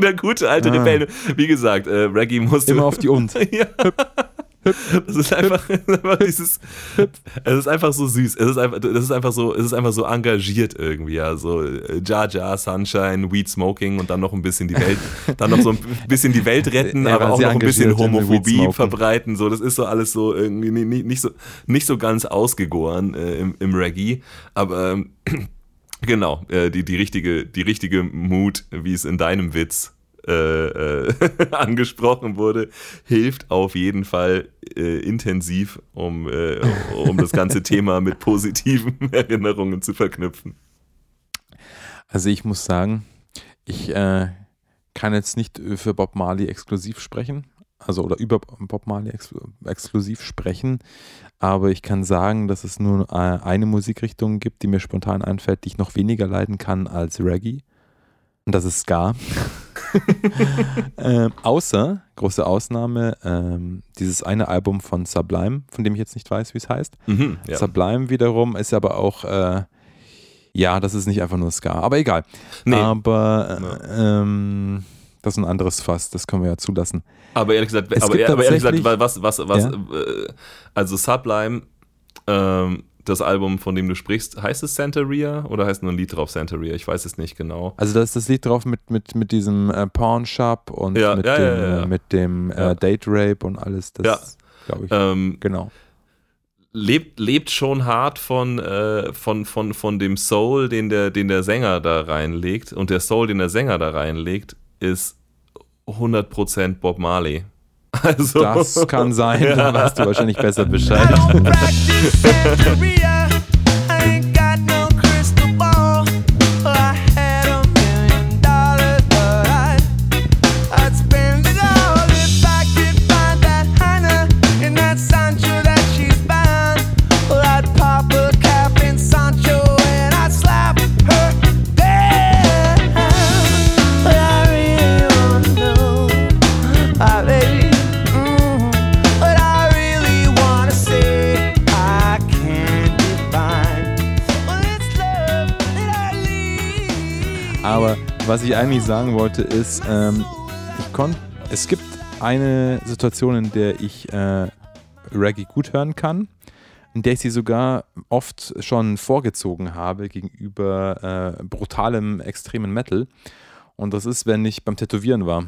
Der gute alte Ah. Rebellenhüpf. Wie gesagt, äh, Reggae musste. Immer auf die Und. ja. Das ist einfach, einfach dieses. Es ist einfach so süß. Es ist einfach, das ist einfach so, es ist einfach so engagiert irgendwie. Ja, so äh, Jar Jar, Sunshine, Weed Smoking und dann noch ein bisschen die Welt, dann noch so ein bisschen die Welt retten, Er aber auch noch ein bisschen Homophobie verbreiten. So, das ist so alles so irgendwie nicht, nicht, nicht so, nicht so ganz ausgegoren äh, im, im Reggae. Aber ähm, genau, äh, die, die richtige, die richtige Mut, wie es in deinem Witz äh, äh, angesprochen wurde, hilft auf jeden Fall äh, intensiv, um, äh, um das ganze Thema mit positiven Erinnerungen zu verknüpfen. Also ich muss sagen, ich äh, kann jetzt nicht für Bob Marley exklusiv sprechen, also oder über Bob Marley ex exklusiv sprechen, aber ich kann sagen, dass es nur äh, eine Musikrichtung gibt, die mir spontan einfällt, die ich noch weniger leiden kann als Reggae. Und das ist Ska. ähm, außer, große Ausnahme, ähm, dieses eine Album von Sublime, von dem ich jetzt nicht weiß, wie es heißt. Mhm, ja. Sublime wiederum ist aber auch, äh, ja, das ist nicht einfach nur Ska, aber egal. Nee. Aber äh, ähm, das ist ein anderes Fass, das können wir ja zulassen. Aber ehrlich gesagt, Es aber, aber ehrlich gesagt, was, was, was, Ja. äh, also Sublime, ähm, das Album, von dem du sprichst, heißt es Santeria oder heißt nur ein Lied drauf Santeria? Ich weiß es nicht genau. Also da ist das Lied drauf mit, mit, mit diesem äh, Pawn Shop und Ja, mit, ja, dem, ja, mit dem äh, Date Rape und alles. Das Ja. glaube ich. Ähm, genau. lebt, lebt schon hart von, äh, von, von, von dem Soul, den der, den der Sänger da reinlegt. Und der Soul, den der Sänger da reinlegt, ist 100% Bob Marley. Also, Das kann sein, da weißt du wahrscheinlich besser Bescheid. Was ich eigentlich sagen wollte ist, ähm, ich kon es gibt eine Situation, in der ich äh, Reggae gut hören kann, in der ich sie sogar oft schon vorgezogen habe gegenüber äh, brutalem, extremen Metal. Und das ist, wenn ich beim Tätowieren war.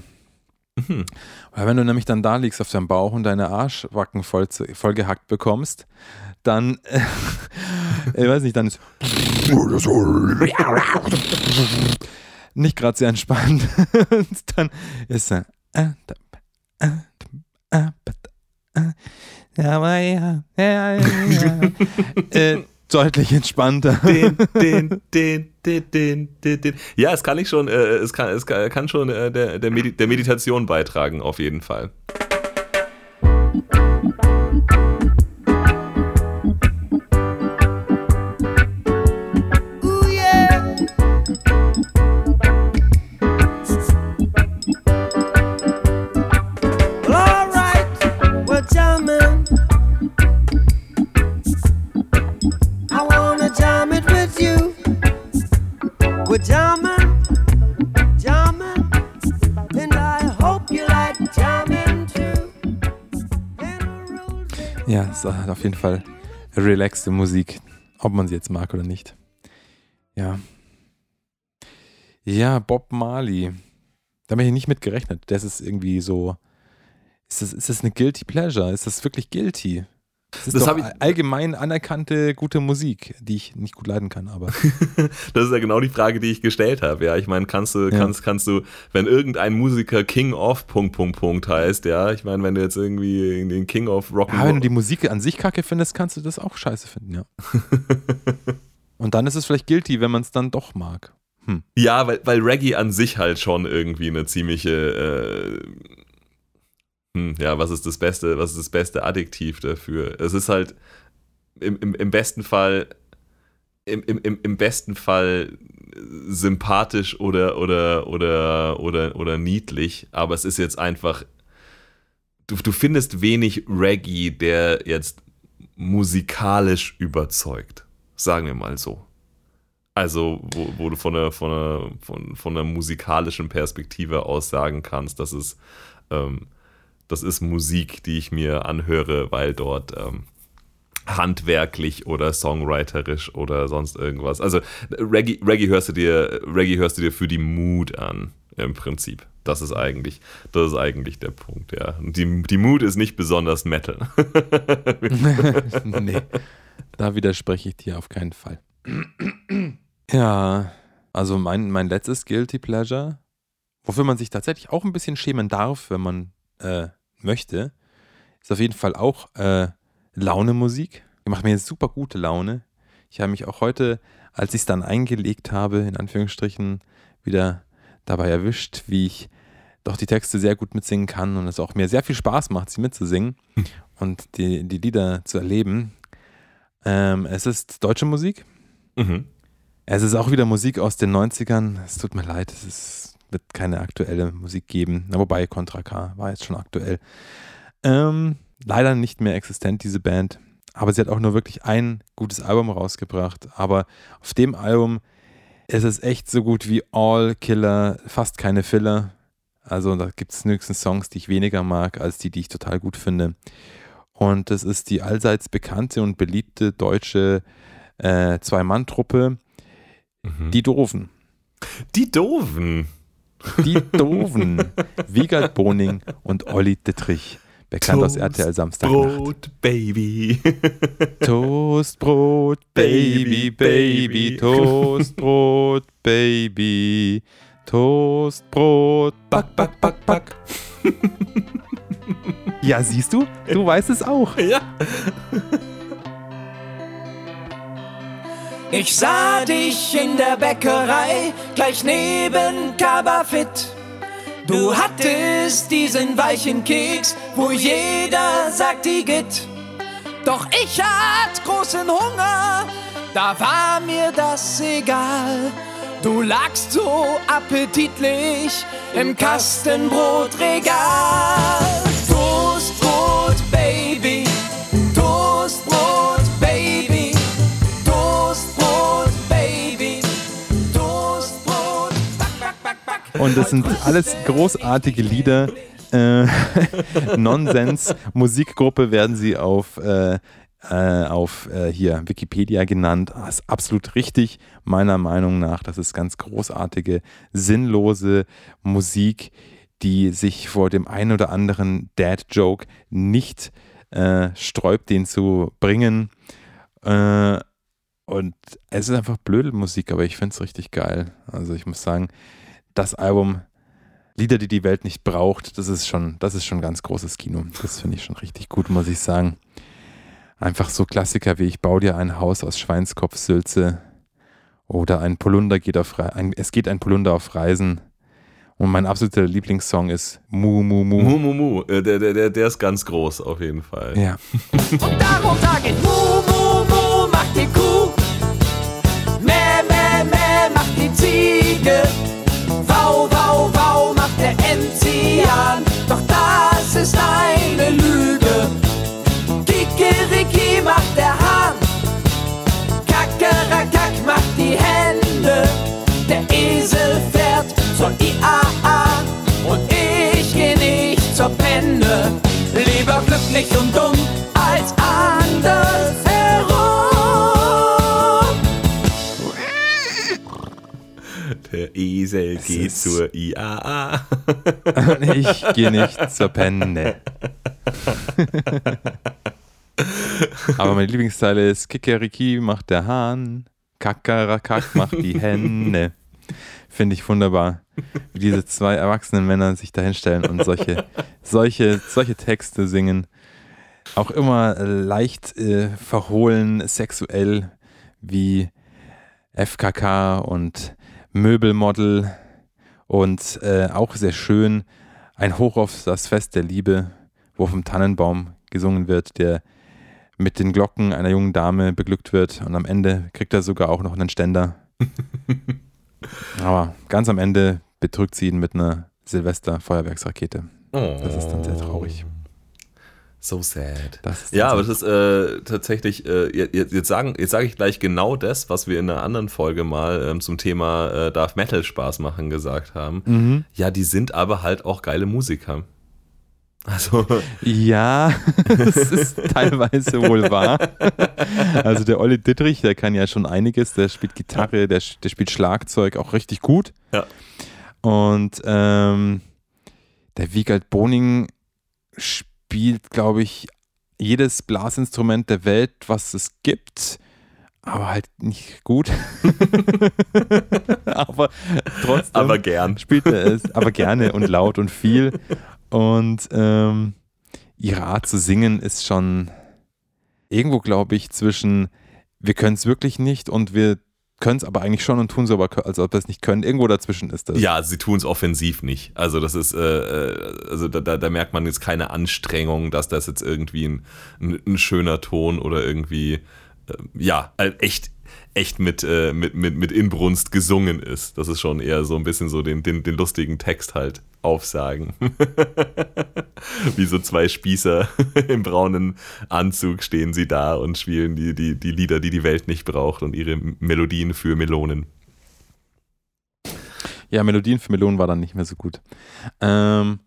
Weil wenn du nämlich dann da liegst auf deinem Bauch und deine Arschwacken voll, voll gehackt bekommst, dann, äh, ich weiß nicht, dann ist nicht gerade sehr entspannt. und dann ist er äh, deutlich entspannter. Den, den, den, den, den, den. Ja, es kann ich schon, äh, es kann, es kann schon äh, der, der, Medi der Meditation beitragen, auf jeden Fall. Ja, es ist auf jeden Fall relaxte Musik, ob man sie jetzt mag oder nicht. Ja. Ja, Bob Marley. Da habe ich nicht mit gerechnet. Das ist irgendwie so. Ist das, ist das eine Guilty Pleasure? Ist das wirklich guilty? Das ist Das doch allgemein anerkannte gute Musik, die ich nicht gut leiden kann, aber. Das ist ja genau die Frage, die ich gestellt habe. Ja, ich meine, kannst du, Ja. kannst, kannst du, wenn irgendein Musiker King of Punkt Punkt Punkt heißt, ja, ich meine, wenn du jetzt irgendwie den King of Rock Ja, wenn du die Musik an sich kacke findest, kannst du das auch scheiße finden, ja. Und dann ist es vielleicht guilty, wenn man es dann doch mag. Ja, weil, weil Reggae an sich halt schon irgendwie eine ziemliche, äh, hm, ja, was ist das beste, was ist das beste Adjektiv dafür? Es ist halt im, im, im besten Fall, im, im, im, besten Fall sympathisch oder, oder, oder, oder, oder niedlich, aber es ist jetzt einfach, du, du findest wenig Reggae, der jetzt musikalisch überzeugt. Sagen wir mal so. Also, wo, wo du von einer, von, einer, von, von einer musikalischen Perspektive aus sagen kannst, das ist, ähm, das ist Musik, die ich mir anhöre, weil dort ähm, handwerklich oder songwriterisch oder sonst irgendwas. Also Reggae, Reggae, hörst du dir, Reggae hörst du dir für die Mood an, im Prinzip. Das ist eigentlich, das ist eigentlich der Punkt, ja. Die, die Mood ist nicht besonders Metal. nee, da widerspreche ich dir auf keinen Fall. ja, also mein, mein letztes Guilty Pleasure, wofür man sich tatsächlich auch ein bisschen schämen darf, wenn man äh, möchte, ist auf jeden Fall auch äh, Launemusik. Die macht mir super gute Laune. Ich habe mich auch heute, als ich es dann eingelegt habe, in Anführungsstrichen, wieder dabei erwischt, wie ich doch die Texte sehr gut mitsingen kann und es auch mir sehr viel Spaß macht, sie mitzusingen und die, die Lieder zu erleben. Ähm, es ist deutsche Musik. mhm. Es ist auch wieder Musik aus den 90ern. Es tut mir leid, es ist, wird keine aktuelle Musik geben. Na, wobei Contra K war jetzt schon aktuell. Ähm, leider nicht mehr existent, diese Band. Aber sie hat auch nur wirklich ein gutes Album rausgebracht. Aber auf dem Album ist es echt so gut wie All Killer, fast keine Filler. Also da gibt es höchstens Songs, die ich weniger mag, als die, die ich total gut finde. Und das ist die allseits bekannte und beliebte deutsche äh, Zwei-Mann-Truppe, Mhm. die Doofen. Die Doofen. Die Doofen. Wiegald Boning und Olli Dittrich. Bekannt aus Toast, RTL Samstagnacht. Brot, Baby. Toastbrot, Baby, Baby, Toastbrot, Baby, Toastbrot, back, back, back, back. Ja, siehst du? Du weißt es auch. ja. Ich sah dich in der Bäckerei, gleich neben Kabafit. Du hattest diesen weichen Keks, wo jeder sagt, die geht. Doch ich hatte großen Hunger, da war mir das egal. Du lagst so appetitlich im Kastenbrotregal. Toastbrot, Baby, Und das sind alles großartige Lieder. Äh, Nonsens, Musikgruppe werden sie auf, äh, äh, auf äh, hier Wikipedia genannt. Das ist absolut richtig, meiner Meinung nach. Das ist ganz großartige, sinnlose Musik, die sich vor dem einen oder anderen Dad-Joke nicht äh, sträubt, den zu bringen. Äh, und es ist einfach blöde Musik, aber ich finde es richtig geil. Also ich muss sagen, das Album Lieder, die die Welt nicht braucht, das ist schon, das ist schon ganz großes Kino. Das finde ich schon richtig gut, muss ich sagen. Einfach so Klassiker wie Ich baue dir ein Haus aus Schweinskopfsülze oder ein Polunder geht auf Re ein, Es geht ein Polunder auf Reisen. Und mein absoluter Lieblingssong ist Mu Mu Mu. Mu, mu, mu. Äh, Der, der, der, der ist ganz groß auf jeden Fall. Ja. Und darum sag ich Mu, Mu, Mu, macht die Kuh. Mäh, mäh, mäh, macht die Ziege. Enzian. Doch das ist eine Lüge. Kikeriki macht der Hahn. Kakerakack macht die Hände. Der Esel fährt zur IAA. Und ich geh nicht zur Penne. Lieber glücklich und dumm als andersherum. Der Esel Es geht zur IAA. Ich gehe nicht zur Penne. Aber meine Lieblingszeile ist Kikeriki macht der Hahn, Kakarakak macht die Henne. Finde ich wunderbar, wie diese zwei erwachsenen Männer sich da hinstellen und solche, solche, solche Texte singen. Auch immer äh, leicht äh, verhohlen, sexuell wie FKK und Möbelmodel und äh, auch sehr schön ein Hoch auf das Fest der Liebe, wo vom Tannenbaum gesungen wird, der mit den Glocken einer jungen Dame beglückt wird und am Ende kriegt er sogar auch noch einen Ständer. Aber ganz am Ende betrügt sie ihn mit einer Silvester-Feuerwerksrakete. Das ist dann sehr traurig. So sad. Das ist Ja, aber das ist äh, tatsächlich, äh, jetzt, jetzt, sagen, jetzt sage ich gleich genau das, was wir in einer anderen Folge mal ähm, zum Thema äh, Darf Metal Spaß machen gesagt haben. Mhm. Ja, die sind aber halt auch geile Musiker. Also, Ja, das ist teilweise wohl wahr. Also der Olli Dittrich, der kann ja schon einiges, der spielt Gitarre, der, der spielt Schlagzeug auch richtig gut. Ja. Und ähm, der Wiegald Boning spielt, glaube ich, jedes Blasinstrument der Welt, was es gibt, aber halt nicht gut. aber trotzdem aber gern. spielt er es, aber gerne und laut und viel. Und ähm, ihre Art zu singen ist schon irgendwo, glaube ich, zwischen wir können es wirklich nicht und wir können es aber eigentlich schon und tun so, aber als ob es nicht können. Irgendwo dazwischen ist das. Ja, sie tun es offensiv nicht. Also das ist, äh, äh, also da, da, da merkt man jetzt keine Anstrengung, dass das jetzt irgendwie ein, ein, ein schöner Ton oder irgendwie, äh, ja, halt echt, echt mit, äh, mit, mit, mit Inbrunst gesungen ist. Das ist schon eher so ein bisschen so den, den, den lustigen Text halt aufsagen. Wie so zwei Spießer im braunen Anzug stehen sie da und spielen die, die, die Lieder, die die Welt nicht braucht und ihre Melodien für Melonen. Ja, Melodien für Melonen war dann nicht mehr so gut. Ähm,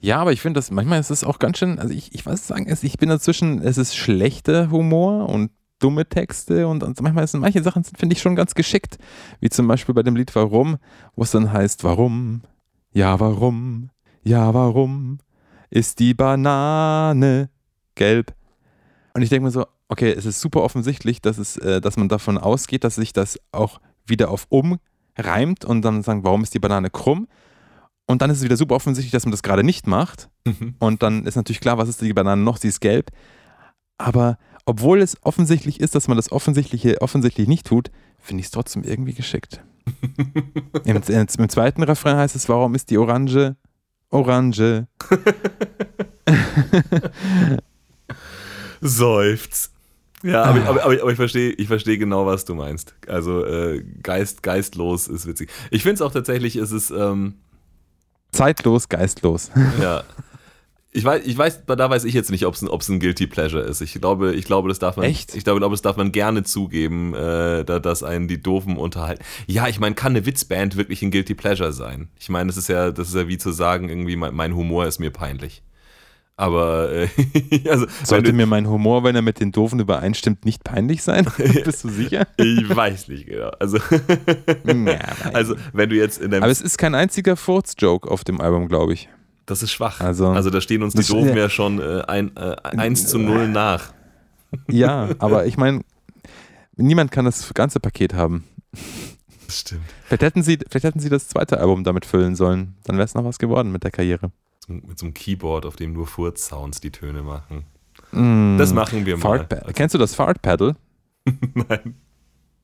ja, aber ich finde das, manchmal ist es auch ganz schön, also ich, ich weiß sagen, ich bin dazwischen, es ist schlechter Humor und dumme Texte und, und manchmal sind manche Sachen, finde ich schon ganz geschickt. Wie zum Beispiel bei dem Lied Warum, wo es dann heißt, warum? Ja, warum? Ja, warum? Ist die Banane gelb? Und ich denke mir so, okay, es ist super offensichtlich, dass, es, äh, dass man davon ausgeht, dass sich das auch wieder auf um reimt und dann sagen, warum ist die Banane krumm? Und dann ist es wieder super offensichtlich, dass man das gerade nicht macht. Und dann ist natürlich klar, was ist die Banane noch? Sie ist gelb. Aber obwohl es offensichtlich ist, dass man das Offensichtliche offensichtlich nicht tut, finde ich es trotzdem irgendwie geschickt. Im, im, zweiten Refrain heißt es, warum ist die Orange Orange? Seufz. Ja, aber, aber, aber, aber ich verstehe ich versteh genau, was du meinst. Also äh, Geist, geistlos ist witzig. Ich finde es auch tatsächlich, ist es, ähm, Zeitlos, geistlos. ja. Ich weiß, ich weiß, da weiß ich jetzt nicht, ob es ein, ob's ein Guilty Pleasure ist. Ich glaube, ich glaube, das darf man. Echt? Ich glaube, das darf man gerne zugeben, äh, da, dass einen die doofen unterhalten. Ja, ich meine, kann eine Witzband wirklich ein Guilty Pleasure sein? Ich meine, das ist ja, das ist ja wie zu sagen, irgendwie mein, mein Humor ist mir peinlich. Aber äh, also, Sollte du, mir mein Humor, wenn er mit den Doofen übereinstimmt, nicht peinlich sein? Bist du sicher? ich weiß nicht genau. Also, Ja, also wenn du jetzt in deinem Aber es ist kein einziger Furz-Joke auf dem Album, glaube ich. Das ist schwach. Also- Also, da stehen uns die Doofen ja schon äh, ein, äh, 1 zu 0 nach. Ja, aber ich meine, niemand kann das ganze Paket haben. Das stimmt. Vielleicht hätten, sie, vielleicht hätten sie das zweite Album damit füllen sollen. Dann wäre es noch was geworden mit der Karriere. Mit so einem Keyboard, auf dem nur Furz-Sounds die Töne machen. Mm. Das machen wir mal. Pa- Kennst du das Fart Pedal? Nein.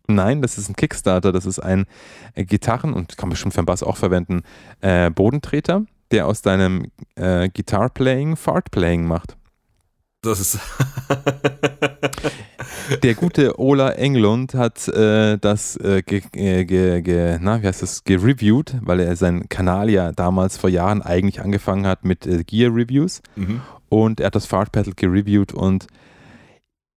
Nein, das ist ein Kickstarter. Das ist ein äh, Gitarren- und kann man schon für den Bass auch verwenden, äh, Bodentreter, der aus deinem äh, Guitar-Playing Fart-Playing macht. Das ist. Der gute Ola Englund hat äh, das äh, ge, ge, ge, na, wie heißt das, gereviewt, weil er seinen Kanal ja damals vor Jahren eigentlich angefangen hat mit äh, Gear Reviews mhm. und er hat das Fart Pedal gereviewt und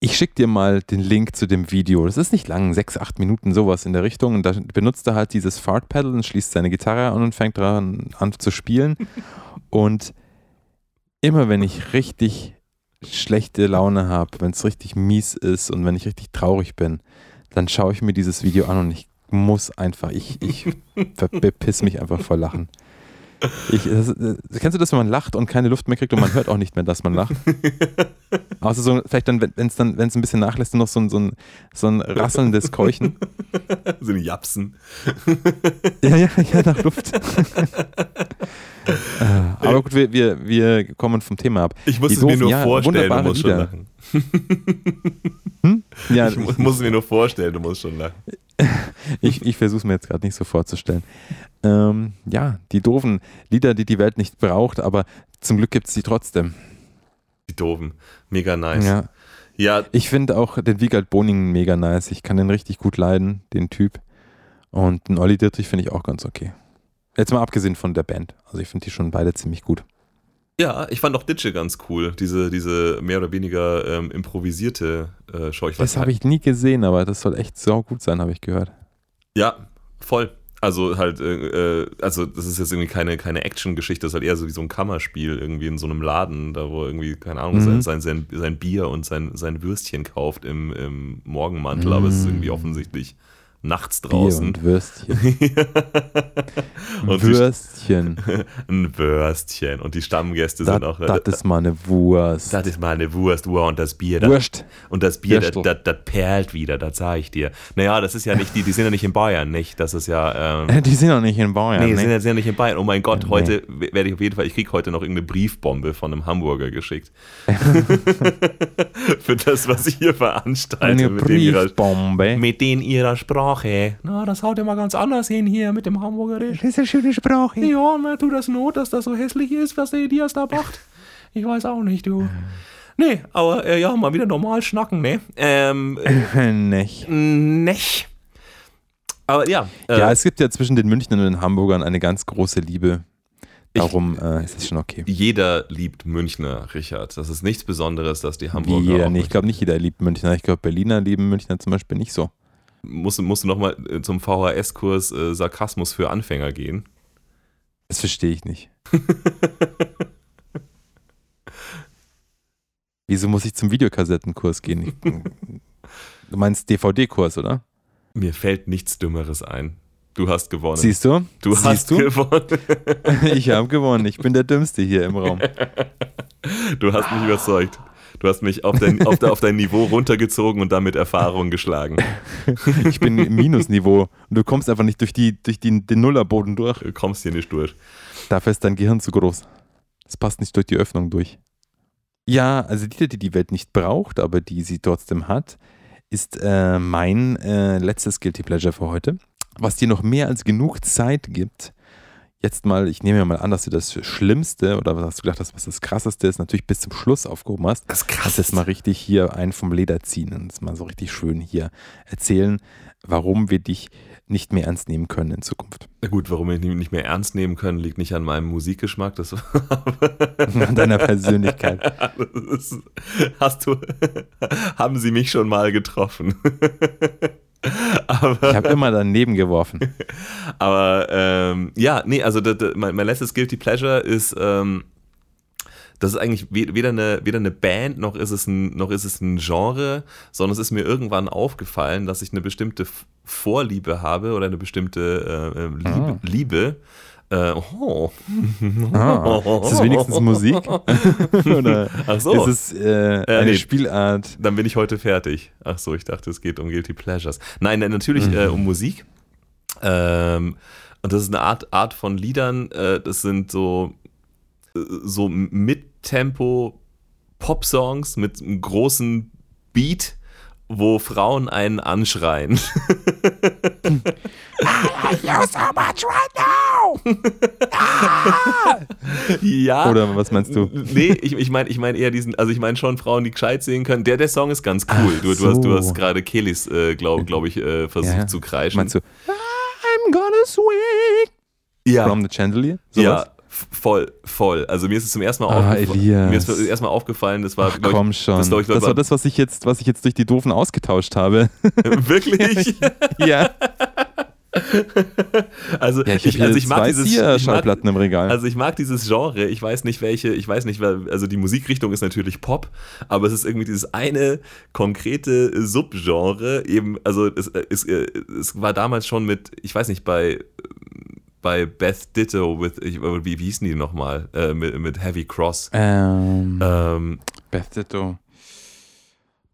ich schicke dir mal den Link zu dem Video. Das ist nicht lang, sechs, acht Minuten, sowas in der Richtung. Und da benutzt er halt dieses Fart Pedal und schließt seine Gitarre an und fängt daran an zu spielen. Und immer wenn ich richtig schlechte Laune habe, wenn es richtig mies ist und wenn ich richtig traurig bin, dann schaue ich mir dieses Video an und ich muss einfach, ich, ich bepiss mich einfach vor Lachen. Ich, das, äh, kennst du das, wenn man lacht und keine Luft mehr kriegt und man hört auch nicht mehr, dass man lacht? Außer so, vielleicht dann, wenn es dann, wenn es ein bisschen nachlässt, noch so ein, so ein, so ein rasselndes Keuchen. So ein Japsen. Ja, ja, ja, nach Luft. Ah, Aber gut, wir, wir, wir kommen vom Thema ab. Ich muss Die es mir nur ja, vorstellen, du musst schon lachen. Ja, Ich mu- muss es mir nur vorstellen, du musst schon lachen. Ich, ich versuche es mir jetzt gerade nicht so vorzustellen. Ähm, ja, die doofen Lieder, die die Welt nicht braucht, aber zum Glück gibt es sie trotzdem. Die Doofen. Mega nice. Ja. Ja, Ich finde auch den Wiegald Boning mega nice. Ich kann den richtig gut leiden, den Typ. Und den Olli Dittrich finde ich auch ganz okay. Jetzt mal abgesehen von der Band. Also ich finde die schon beide ziemlich gut. Ja, ich fand auch Ditsche ganz cool. Diese, diese mehr oder weniger ähm, improvisierte äh, Show. Ich Das habe ich nie gesehen, aber das soll echt sau gut sein, habe ich gehört. Ja, voll. Also halt, äh, äh, also das ist jetzt irgendwie keine, keine Action-Geschichte, das ist halt eher so wie so ein Kammerspiel irgendwie in so einem Laden, da wo irgendwie, keine Ahnung, Mhm. sein, sein, sein, sein Bier und sein, sein Würstchen kauft im, im Morgenmantel, aber es ist irgendwie offensichtlich nachts Bier draußen. und Würstchen. Und die- Würstchen. Ein Würstchen. Und die Stammgäste Das sind auch. das ist mal eine Wurst. das ist mal eine Wurst, wow, und das Bier, das, Wurst. und das Bier, das, perlt wieder, das sage ich dir. Naja, das ist ja nicht die, die sind ja nicht in Bayern, nicht? Das ist ja. Ähm, Die sind noch nicht in Bayern. Nee, ne? sind ja, sind ja nicht in Bayern. Oh mein Gott, Nee. heute werde ich auf jeden Fall, ich kriege heute noch irgendeine Briefbombe von einem Hamburger geschickt. Für das, was ich hier veranstalte Eine mit, den ihrer, Briefbombe. mit den ihrer Sprache. Na, das haut ja mal ganz anders hin hier mit dem Hamburgerisch. Das ist eine schöne Sprache. Ja, na, tut das Not, dass das so hässlich ist, was der Elias da macht? Ich weiß auch nicht, du. Nee, aber äh, ja, mal wieder normal schnacken, ne? Ähm, nicht. nicht. Aber ja. Äh, Ja, es gibt ja zwischen den Münchnern und den Hamburgern eine ganz große Liebe. Darum äh, ist es schon okay. jeder liebt Münchner, Richard. Das ist nichts Besonderes, dass die Wie Hamburger jeder, auch nee, ich glaube nicht jeder liebt Münchner. Ich glaube, Berliner lieben Münchner zum Beispiel nicht so. musst, musst du nochmal zum VHS-Kurs äh, Sarkasmus für Anfänger gehen. Das verstehe ich nicht. Wieso muss ich zum Videokassettenkurs gehen? Ich, du meinst DVD-Kurs, oder? Mir fällt nichts Dümmeres ein. Du hast gewonnen. Siehst du? du Siehst hast du? gewonnen. Ich habe gewonnen. Ich bin der Dümmste hier im Raum. Du hast mich überzeugt. Du hast mich auf dein, auf, de, auf dein Niveau runtergezogen und damit Erfahrung geschlagen. Ich bin im Minusniveau und du kommst einfach nicht durch, die, durch die, den Nullerboden durch. Du kommst hier nicht durch. Dafür ist dein Gehirn zu groß. Es passt nicht durch die Öffnung durch. Ja, also die, die die Welt nicht braucht, aber die sie trotzdem hat, ist äh, mein äh, letztes Guilty Pleasure für heute. Was dir noch mehr als genug Zeit gibt, jetzt mal, ich nehme mir mal an, dass du das Schlimmste oder was hast du gedacht hast, was das Krasseste ist, natürlich bis zum Schluss aufgehoben hast. Das Kannst jetzt mal richtig hier einen vom Leder ziehen und es mal so richtig schön hier erzählen, warum wir dich nicht mehr ernst nehmen können in Zukunft. Na gut, warum wir ihn nicht mehr ernst nehmen können, liegt nicht an meinem Musikgeschmack. Das An deiner Persönlichkeit. Das ist- hast du, haben sie mich schon mal getroffen. Aber, Ich habe immer daneben geworfen. aber ähm, ja, nee, also das, das, mein, mein letztes Guilty Pleasure ist, ähm, das ist eigentlich we- weder eine, weder eine Band noch ist, es ein, noch ist es ein Genre, sondern es ist mir irgendwann aufgefallen, dass ich eine bestimmte Vorliebe habe oder eine bestimmte äh, äh, Liebe. Liebe äh, oh. Ah, ist es wenigstens Musik? Oder Ach so. ist es äh, eine nee. Spielart? Dann bin ich heute fertig. Ach so, ich dachte, es geht um Guilty Pleasures. Nein, nein, natürlich Mhm. äh, um Musik. Ähm, und das ist eine Art, Art von Liedern. Äh, das sind so, äh, so Mittempo Pop-Songs mit einem großen Beat, wo Frauen einen anschreien. ja. Oder was meinst du? Nee, ich, ich meine ich mein eher diesen, also ich meine schon Frauen, die gescheit singen können. Der, der Song ist ganz cool. Du, du hast, du so. hast gerade Kelis, äh, glaube glaub ich, äh, versucht Ja. zu kreischen. Meinst du? I'm gonna swing ja, from the chandelier? Sowas? ja, voll, voll. Also mir ist es zum ersten Mal, Ah, aufgef- Elias. mir ist es erst mal aufgefallen, das war, Ach, ich, komm schon. das, Das, ich, glaub, war das, was ich jetzt, was ich jetzt durch die Doofen ausgetauscht habe. wirklich. ja. Also, ja, ich, ich, also ich mag dieses ich mag, im Regal. Also ich mag dieses Genre, ich weiß nicht welche, ich weiß nicht, weil- also die Musikrichtung ist natürlich Pop, aber es ist irgendwie dieses eine konkrete Subgenre, eben, also es, es, es war damals schon mit, ich weiß nicht, bei bei Beth Ditto with, ich, wie, wie hießen die nochmal, äh, mit, mit Heavy Cross. ähm, Ähm, Beth Ditto.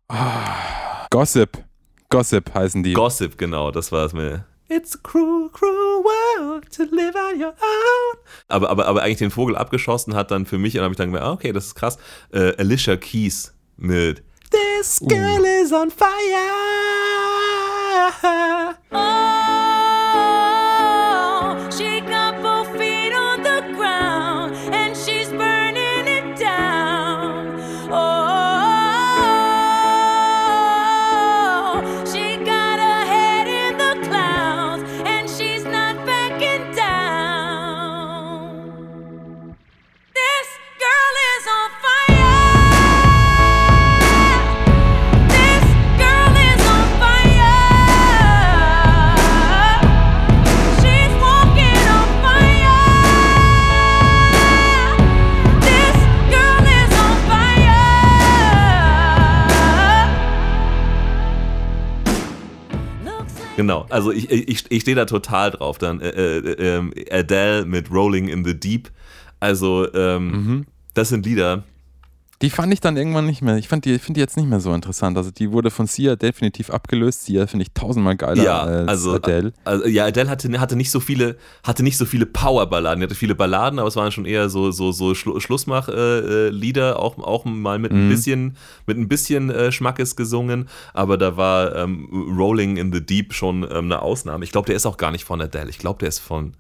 Ah, Gossip. Gossip heißen die. Gossip, genau, das war es mir. It's a cruel, cruel world to live on your own. Aber, aber, aber eigentlich den Vogel abgeschossen hat dann für mich, und habe ich dann gemerkt, ah, okay, das ist krass, äh, Alicia Keys mit This girl is on fire. Oh, Genau, also ich, ich, ich stehe da total drauf. Dann äh, äh, ähm, Adele mit Rolling in the Deep. Also, ähm, das sind Lieder. Die fand ich dann irgendwann nicht mehr. Ich fand die, ich finde die jetzt nicht mehr so interessant. Also die wurde von Sia definitiv abgelöst. Sia finde ich tausendmal geiler Ja, als also Adele. Also, ja, Adele hatte, hatte nicht so viele, hatte nicht so viele Powerballaden. Die hatte viele Balladen, aber es waren schon eher so, so, so Schlu Schlussmach-Lieder, äh, Lieder, auch, auch mal mit ein Mhm. bisschen, mit ein bisschen äh, Schmackes gesungen. Aber da war ähm, Rolling in the Deep schon ähm, eine Ausnahme. Ich glaube, der ist auch gar nicht von Adele. Ich glaube, der ist von.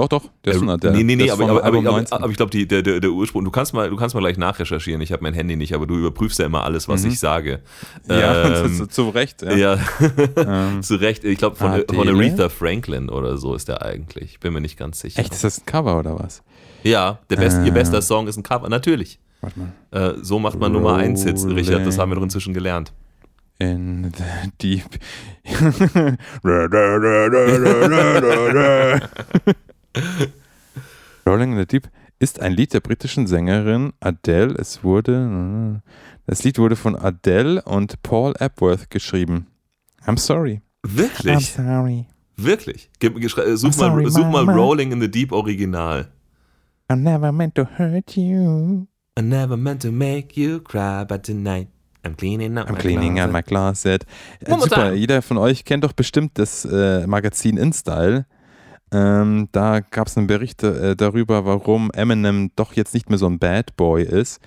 Doch, doch, der ist von Adele. Nee, nee, Der nee, aber, aber, aber, aber, 19. aber ich glaube, der, der, der Ursprung, du kannst mal, du kannst mal gleich nachrecherchieren. Ich habe mein Handy nicht, aber du überprüfst ja immer alles, was ich sage. Mhm. ja, Ähm, zu, zu Recht. Ja. ja, Ähm, zu Recht. Ich glaube, von, von? Aretha Franklin oder so ist der eigentlich. Ich bin mir nicht ganz sicher. Echt, ist das ein Cover oder was? Ja, der best, ihr Ah. bester Song ist ein Cover. Natürlich. Warte mal. Äh, so macht man Nummer 1 Hits, Richard. Das haben wir doch inzwischen gelernt. In the deep. Rolling in the Deep ist ein Lied der britischen Sängerin Adele. Es wurde. Das Lied wurde von Adele und Paul Epworth geschrieben. I'm sorry. Wirklich? sorry. Wirklich? Äh, such, I'm sorry, mal, such mal. Rolling in the Deep Original. I never meant to hurt you. I never meant to make you cry, but tonight I'm cleaning up I'm my cleaning out closet. my closet. Äh, super, jeder von euch kennt doch bestimmt das äh, Magazin InStyle. Ähm, da gab es einen Bericht äh, darüber, warum Eminem doch jetzt nicht mehr so ein Bad Boy ist,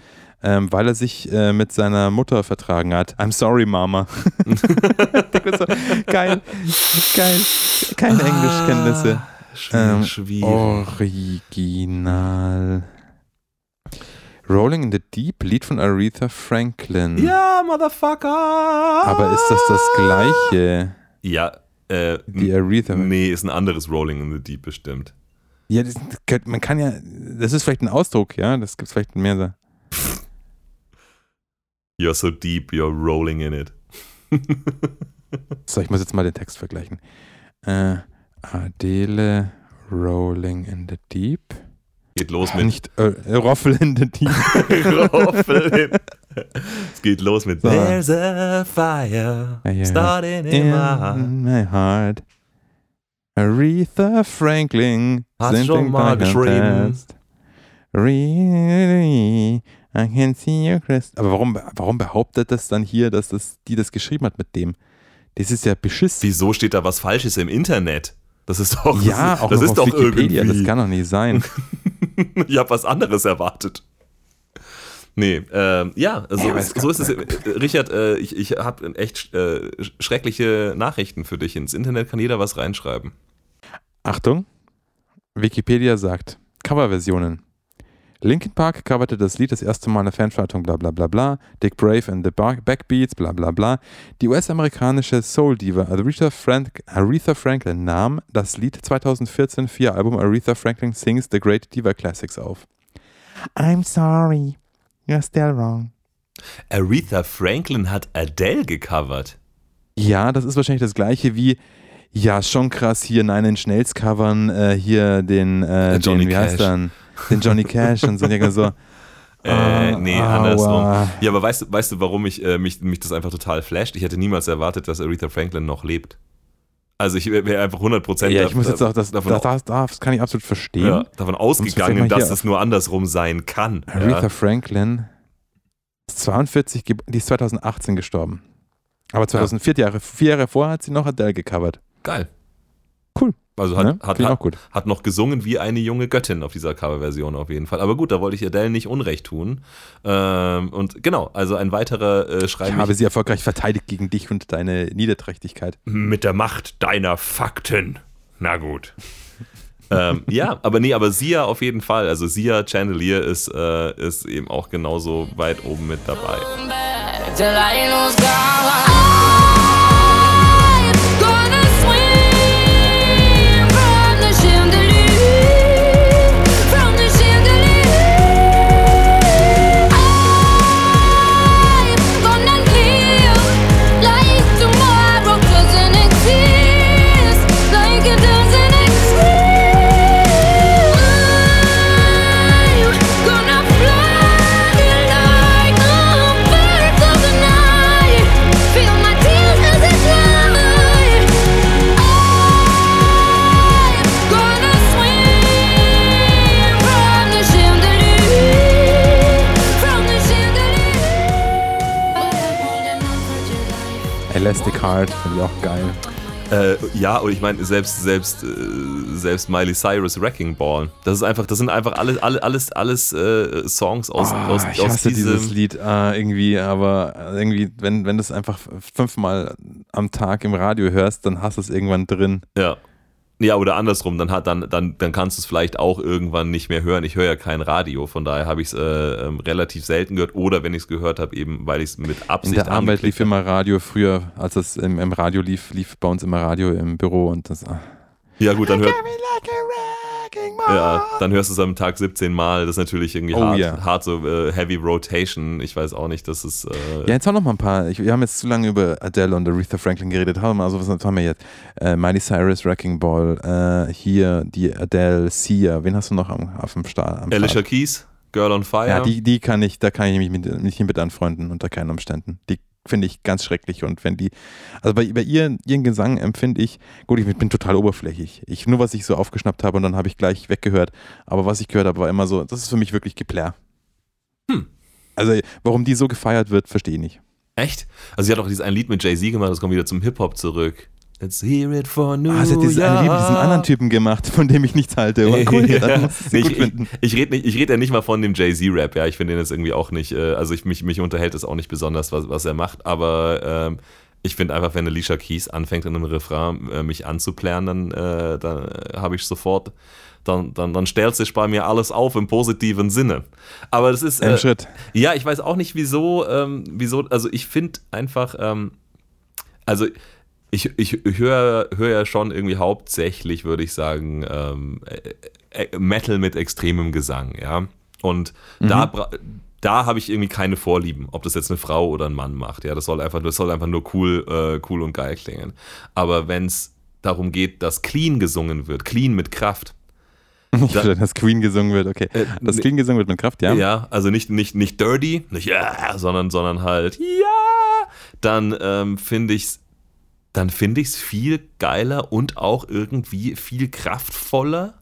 ähm, weil er sich äh, mit seiner Mutter vertragen hat. I'm sorry, Mama. So, geil, geil, keine Englischkenntnisse. Sch Ähm, schwierig. Original. Rolling in the Deep, Lied von Aretha Franklin. Ja, Motherfucker! Aber ist das das gleiche Ja, äh, wie Aretha? nee, ist ein anderes Rolling in the Deep bestimmt. Ja, das, man kann ja, das ist vielleicht ein Ausdruck, ja, das gibt es vielleicht mehr. so. You're so deep, you're rolling in it. So, ich muss jetzt mal den Text vergleichen. Äh, Adele Rolling in the Deep. Geht los mit Nicht äh, Roffel in. Es geht los mit. There's a fire starting in my heart. In my heart. Aretha Franklin. Hast sind schon mal geschrieben. Really, I can see your crest. Aber warum, warum behauptet das dann hier, dass das, die das geschrieben hat mit dem? Das ist ja Beschiss. Wieso steht da was Falsches im Internet? Das ist doch, ja, auch das ist auf doch Wikipedia. irgendwie. Das kann doch nicht sein. ich habe was anderes erwartet. Nee, ähm, ja, also Ja, aber es- es so ist es. Äh, Richard, äh, ich, ich habe echt äh, schreckliche Nachrichten für dich. Ins Internet kann jeder was reinschreiben. Achtung, Wikipedia sagt, Coverversionen. Linkin Park coverte das Lied das erste Mal in der Fanverhaltung, bla bla bla bla. Dick Brave and the Backbeats, bla bla bla. Die US-amerikanische Soul-Diva Aretha, Frank Aretha Franklin nahm das Lied 2014 für ihr Album Aretha Franklin Sings The Great Diva Classics auf. I'm sorry, you're still wrong. Aretha Franklin hat Adele gecovert. Ja, das ist wahrscheinlich das gleiche wie, ja, schon krass, hier Nine Inch Nails covern, äh, hier den, äh, Johnny den, wie heißt Cash. dann, den Johnny Cash und so, und so. Äh, Ah, nee, aua. andersrum. Ja, aber weißt, du- weißt du, warum ich, äh, mich, mich das einfach total flasht? Ich hätte niemals erwartet, dass Aretha Franklin noch lebt. Also ich wäre einfach 100% Ja, ich muss jetzt auch, das, davon, das, das, das kann ich absolut verstehen. ja, davon ausgegangen, dass es nur andersrum sein kann. Aretha Ja. Franklin ist 42, ge- die ist 2018 gestorben. Aber 2004 Jahre, vier Jahre vorher hat sie noch Adele gecovert. Geil. Cool. Also hat, Ne? hat, ich hat, auch gut. hat noch gesungen wie eine junge Göttin auf dieser Coverversion auf jeden Fall. Aber gut, da wollte ich Adele nicht Unrecht tun. Ähm, und genau, also ein weiterer äh, Ich Schreiben habe sie erfolgreich verteidigt gegen dich und deine Niederträchtigkeit. mit der Macht deiner Fakten. Na gut. ähm, ja, aber nee, aber Sia auf jeden Fall. Also Sia Chandelier ist, äh, ist eben auch genauso weit oben mit dabei. Till I Heart, finde ich auch geil. Äh, ja, und ich meine, selbst, selbst, äh, selbst Miley Cyrus Wrecking Ball. Das ist einfach, das sind einfach alles, alles, alles, äh, Songs aus, Oh, aus, ich aus hasse diesem. dieses Lied äh, irgendwie, aber irgendwie, wenn, wenn du es einfach fünfmal am Tag im Radio hörst, dann hast du es irgendwann drin. Ja. Ja, oder andersrum, dann, hat, dann, dann, dann kannst du es vielleicht auch irgendwann nicht mehr hören. Ich höre ja kein Radio, von daher habe ich es äh, ähm, relativ selten gehört. Oder wenn ich es gehört habe, eben weil ich es mit In Absicht der Arbeit lief immer Radio früher, als es im, im Radio lief, lief bei uns immer Radio im Büro und das. ah. Ja, gut, dann hört. Ja, dann hörst du es am Tag 17 Mal. Das ist natürlich irgendwie Oh, hart, ja. hart so äh, Heavy Rotation. Ich weiß auch nicht, dass es. Äh, Ja, jetzt auch noch mal ein paar. Ich, wir haben jetzt zu lange über Adele und Aretha Franklin geredet. Haben also was haben wir jetzt? Äh, Miley Cyrus, Wrecking Ball, äh, hier die Adele, Sia. Wen hast du noch am, auf dem Start? Am Alicia? Keys, Girl on Fire. Ja, die, die kann ich, da kann ich mich mit, nicht mit anfreunden unter keinen Umständen. Die finde ich ganz schrecklich und wenn die, also bei, bei ihr, ihren Gesang empfinde ich, gut, ich bin total oberflächlich. Ich, nur was ich so aufgeschnappt habe und dann habe ich gleich weggehört. Aber was ich gehört habe, war immer so, das ist für mich wirklich Geplär. Hm. Also, warum die so gefeiert wird, verstehe ich nicht. Echt? Also, sie hat auch dieses ein Lied mit Jay-Z gemacht, das kommt wieder zum Hip-Hop zurück. Let's hear it for New ah, hat diesen, York. Diesen anderen Typen gemacht, von dem ich nichts halte. Oh, cool, ja. nee, ich, ich, ich rede red ja nicht mal von dem Jay-Z-Rap, ja. Ich finde den jetzt irgendwie auch nicht, äh, also ich, mich, mich unterhält es auch nicht besonders, was, was er macht, aber ähm, ich finde einfach, wenn Alicia Keys anfängt in einem Refrain äh, mich anzuplären, dann, äh, dann äh, habe ich sofort dann, dann, dann stellt sich bei mir alles auf im positiven Sinne. Aber das ist. Äh, Ein äh, Schritt. Ja, ich weiß auch nicht, wieso, ähm, wieso, also ich finde einfach, ähm, also ich, ich höre hör ja schon irgendwie hauptsächlich, würde ich sagen, ähm, äh, äh, Metal mit extremem Gesang, ja. Und mhm. da, da habe ich irgendwie keine Vorlieben, ob das jetzt eine Frau oder ein Mann macht. Ja, das soll einfach, das soll einfach nur cool, äh, cool und geil klingen. Aber wenn es darum geht, dass clean gesungen wird, clean mit Kraft, ich da, dass Queen gesungen wird, okay. Äh, dass Queen gesungen wird mit Kraft, ja. Ja, also nicht, nicht, nicht dirty, nicht ja, sondern, sondern halt ja. Dann ähm, finde ich es dann finde ich es viel geiler und auch irgendwie viel kraftvoller,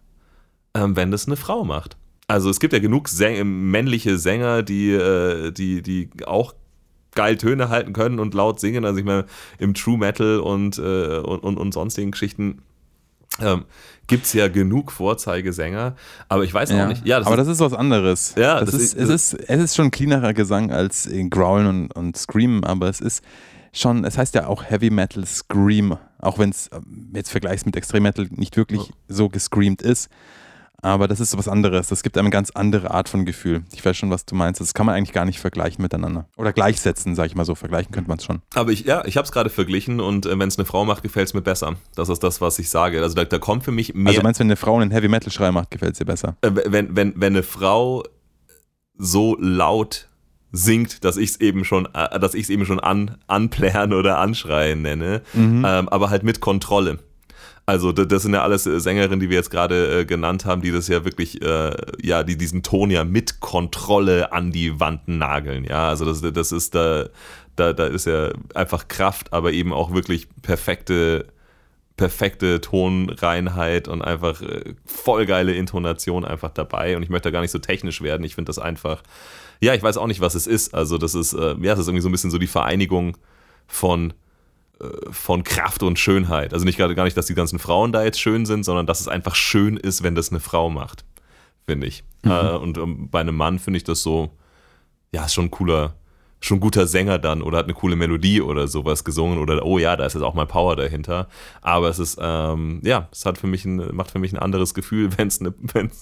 ähm, wenn das eine Frau macht. Also es gibt ja genug Säng männliche Sänger, die, äh, die, die auch geil Töne halten können und laut singen. Also ich meine, im True Metal und, äh, und, und, und, sonstigen Geschichten ähm, gibt es ja genug Vorzeigesänger. Aber ich weiß ja. nicht. Ja, das aber ist, das ist was anderes. Ja, das, das ist, ist, es, äh ist, es ist schon cleanerer Gesang als Growlen und, und Screamen, aber es ist schon, es heißt ja auch Heavy Metal Scream, auch wenn es äh, jetzt vergleichs mit Extrem Metal nicht wirklich so gescreamt ist. Aber das ist so was anderes. Das gibt eine ganz andere Art von Gefühl. Ich weiß schon, was du meinst. Das kann man eigentlich gar nicht vergleichen miteinander. Oder gleichsetzen, sage ich mal so. Vergleichen könnte man es schon. Aber ich, ja, ich habe es gerade verglichen und äh, wenn es eine Frau macht, gefällt es mir besser. Das ist das, was ich sage. Also da, da kommt für mich mehr. Also meinst du, wenn eine Frau einen Heavy Metal-Schrei macht, gefällt es dir besser? Äh, wenn, wenn, wenn eine Frau so laut singt, dass ich es eben schon, äh, dass ich es eben schon an, anplären oder anschreien nenne, mhm. ähm, aber halt mit Kontrolle. Also das sind ja alles äh, Sängerinnen, die wir jetzt gerade äh, genannt haben, die das ja wirklich, äh, ja, die diesen Ton ja mit Kontrolle an die Wand nageln. Ja, also das, das ist da, da, da ist ja einfach Kraft, aber eben auch wirklich perfekte perfekte Tonreinheit und einfach äh, voll geile Intonation einfach dabei. Und ich möchte da gar nicht so technisch werden. Ich finde das einfach, ja, ich weiß auch nicht, was es ist. Also das ist, äh, ja, das ist irgendwie so ein bisschen so die Vereinigung von äh, von Kraft und Schönheit. Also nicht gerade gar nicht, dass die ganzen Frauen da jetzt schön sind, sondern dass es einfach schön ist, wenn das eine Frau macht, finde ich. Mhm. Äh, und ähm, bei einem Mann finde ich das so, ja, ist schon ein cooler, schon guter Sänger dann oder hat eine coole Melodie oder sowas gesungen oder oh ja, da ist jetzt auch mal Power dahinter. Aber es ist, ähm, ja, es hat für mich ein, macht für mich ein anderes Gefühl, wenn es eine,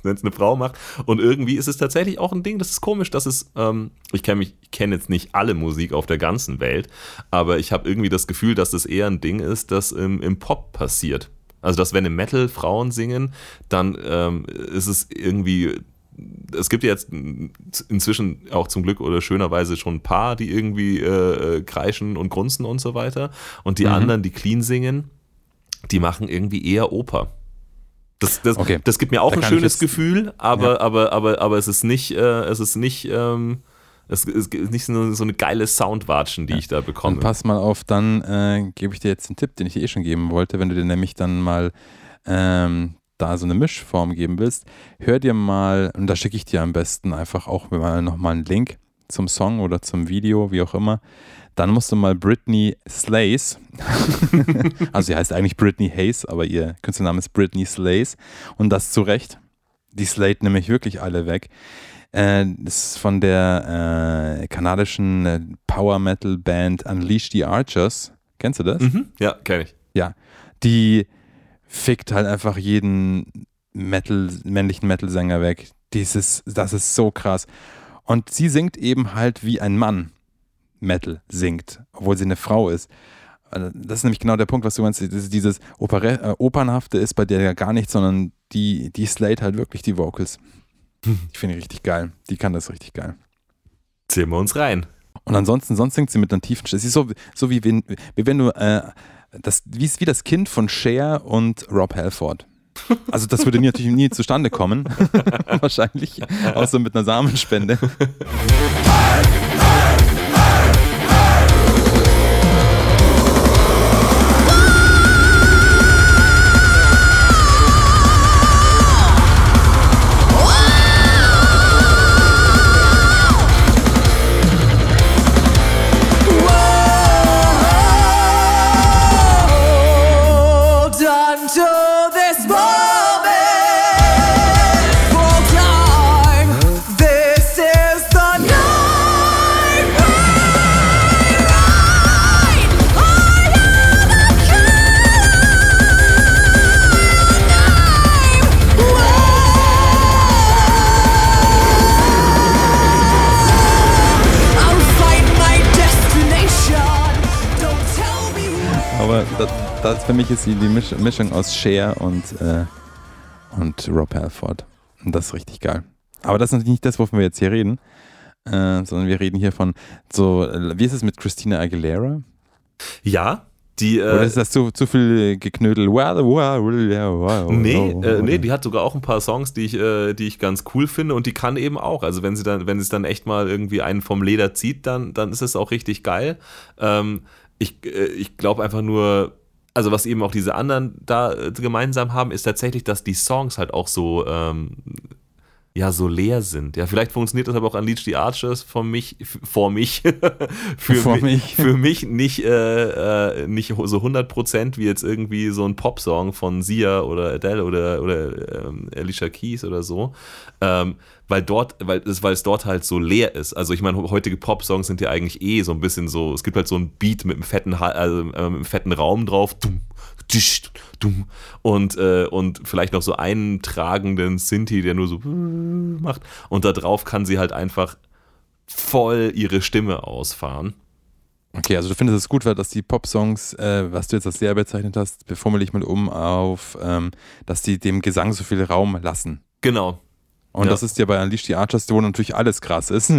eine Frau macht. Und irgendwie ist es tatsächlich auch ein Ding, das ist komisch, dass es, ähm, ich kenne mich, kenne jetzt nicht alle Musik auf der ganzen Welt, aber ich habe irgendwie das Gefühl, dass das eher ein Ding ist, das im, im Pop passiert. Also, dass wenn im Metal Frauen singen, dann ähm, ist es irgendwie es gibt jetzt inzwischen auch zum Glück oder schönerweise schon ein paar, die irgendwie äh, äh, kreischen und grunzen und so weiter. Und die mhm. anderen, die clean singen, die machen irgendwie eher Oper. Das, das, okay. das gibt mir auch da ein schönes jetzt, Gefühl, aber, ja. aber, aber, aber es ist nicht, äh, es ist nicht, ähm, es ist nicht so, so eine geile Soundwatschen, die ja. ich da bekomme. Dann pass mal auf, dann äh, gebe ich dir jetzt einen Tipp, den ich dir eh schon geben wollte, wenn du dir nämlich dann mal ähm, da so eine Mischform geben willst, hör dir mal, und da schicke ich dir am besten einfach auch nochmal einen Link zum Song oder zum Video, wie auch immer, dann musst du mal Britney Slays, also sie heißt eigentlich Britney Hayes, aber ihr Künstlername ist Britney Slays und das zu Recht. Die slayt nämlich wirklich alle weg. Äh, ist von der äh, kanadischen äh, Power Metal Band Unleash the Archers. Kennst du das? Mhm. Ja, kenne ich. Ja. Die fickt halt einfach jeden Metal, männlichen Metal-Sänger weg. Dieses, das ist so krass. Und sie singt eben halt wie ein Mann Metal singt, obwohl sie eine Frau ist. Also, das ist nämlich genau der Punkt, was du meinst. dieses Opere, äh, Opernhafte ist bei der ja gar nichts, sondern die, die slate halt wirklich die Vocals. Ich finde die richtig geil. Die kann das richtig geil. Ziehen wir uns rein. Und ansonsten, sonst singt sie mit einer tiefen Stimme. Es ist so, so wie wenn, wie wenn du äh, das, wie, wie das Kind von Cher und Rob Halford. Also das würde natürlich nie zustande kommen, wahrscheinlich, außer mit einer Samenspende. für mich ist sie die Misch Mischung aus Cher und, äh, und Rob Halford. Und das ist richtig geil. Aber das ist natürlich nicht das, wovon wir jetzt hier reden, äh, sondern wir reden hier von so, äh, wie ist es mit Christina Aguilera? Ja, die. Oder Äh, ist das zu, zu viel geknödel? Nee, äh, nee, die hat sogar auch ein paar Songs, die ich, äh, die ich ganz cool finde und die kann eben auch. Also wenn sie dann, wenn es dann echt mal irgendwie einen vom Leder zieht, dann, dann ist es auch richtig geil. Ähm, ich äh, ich glaube einfach nur, also was eben auch diese anderen da äh, gemeinsam haben, ist tatsächlich, dass die Songs halt auch so ähm, ja so leer sind. Ja, vielleicht funktioniert das aber auch Unleash the Archers für mich, vor mich, für Vor mich, mich. für mich nicht, äh, äh, nicht so 100% wie jetzt irgendwie so ein Popsong von Sia oder Adele oder, oder ähm, Alicia Keys oder so. Ähm, weil dort, weil es, weil es dort halt so leer ist. Also ich meine, heutige Popsongs sind ja eigentlich eh so ein bisschen so, es gibt halt so ein Beat mit einem fetten, also, äh, mit einem fetten Raum drauf, dumm, und, äh, und vielleicht noch so einen tragenden Sinti, der nur so macht. Und da drauf kann sie halt einfach voll ihre Stimme ausfahren. Okay, also du findest es gut, weil dass die Popsongs, äh, was du jetzt als leer bezeichnet hast, formuliere ich mal um auf, ähm, dass die dem Gesang so viel Raum lassen. Genau. Und Ja. das ist ja bei Unleash the Archers, wo natürlich alles krass ist. Die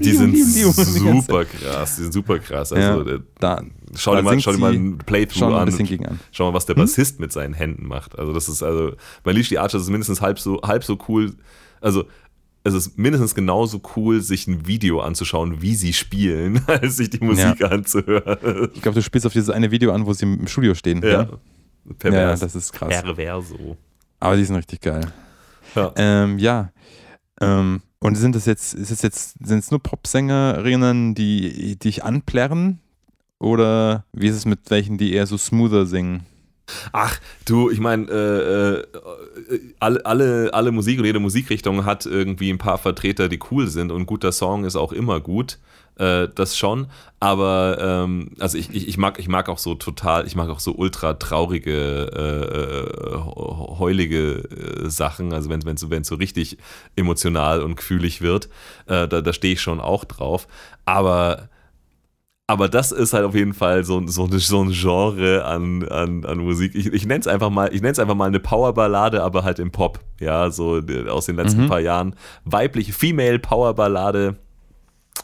Die sind super krass, die sind super krass. Also Ja, äh, da, schau da dir mal, schau dir mal ein Playthrough schon ein an. bisschen gegen an. Schau mal, was der Bassist mit seinen Händen macht. Also das ist also, bei Leash the Archer ist es mindestens halb so, halb so cool. Also es ist mindestens genauso cool, sich ein Video anzuschauen, wie sie spielen, als sich die Musik anzuhören. Ich glaube, du spielst auf dieses eine Video an, wo sie im Studio stehen. Ja. Ja, Pervers. ja das ist krass. Perverso. Aber die sind richtig geil. Ja. Ähm, ja. Ähm, und sind das jetzt, ist es jetzt, sind es nur Popsängerinnen, die, dich anplärren? Oder wie ist es mit welchen, die eher so smoother singen? Ach, du, ich meine, äh, äh, alle, alle, alle Musik oder jede Musikrichtung hat irgendwie ein paar Vertreter, die cool sind und guter Song ist auch immer gut. Äh, das schon, aber ähm, also ich, ich, ich, mag, ich mag auch so total, ich mag auch so ultra traurige, äh, äh, heulige äh, Sachen, also wenn es so, wenn's so richtig emotional und gefühlig wird, äh, da, da stehe ich schon auch drauf, aber aber das ist halt auf jeden Fall so, so, so ein Genre an, an, an Musik. Ich, ich nenne es einfach mal, ich nenne es einfach mal eine Powerballade, aber halt im Pop. Ja, so aus den letzten Mhm. paar Jahren. Weibliche Female Powerballade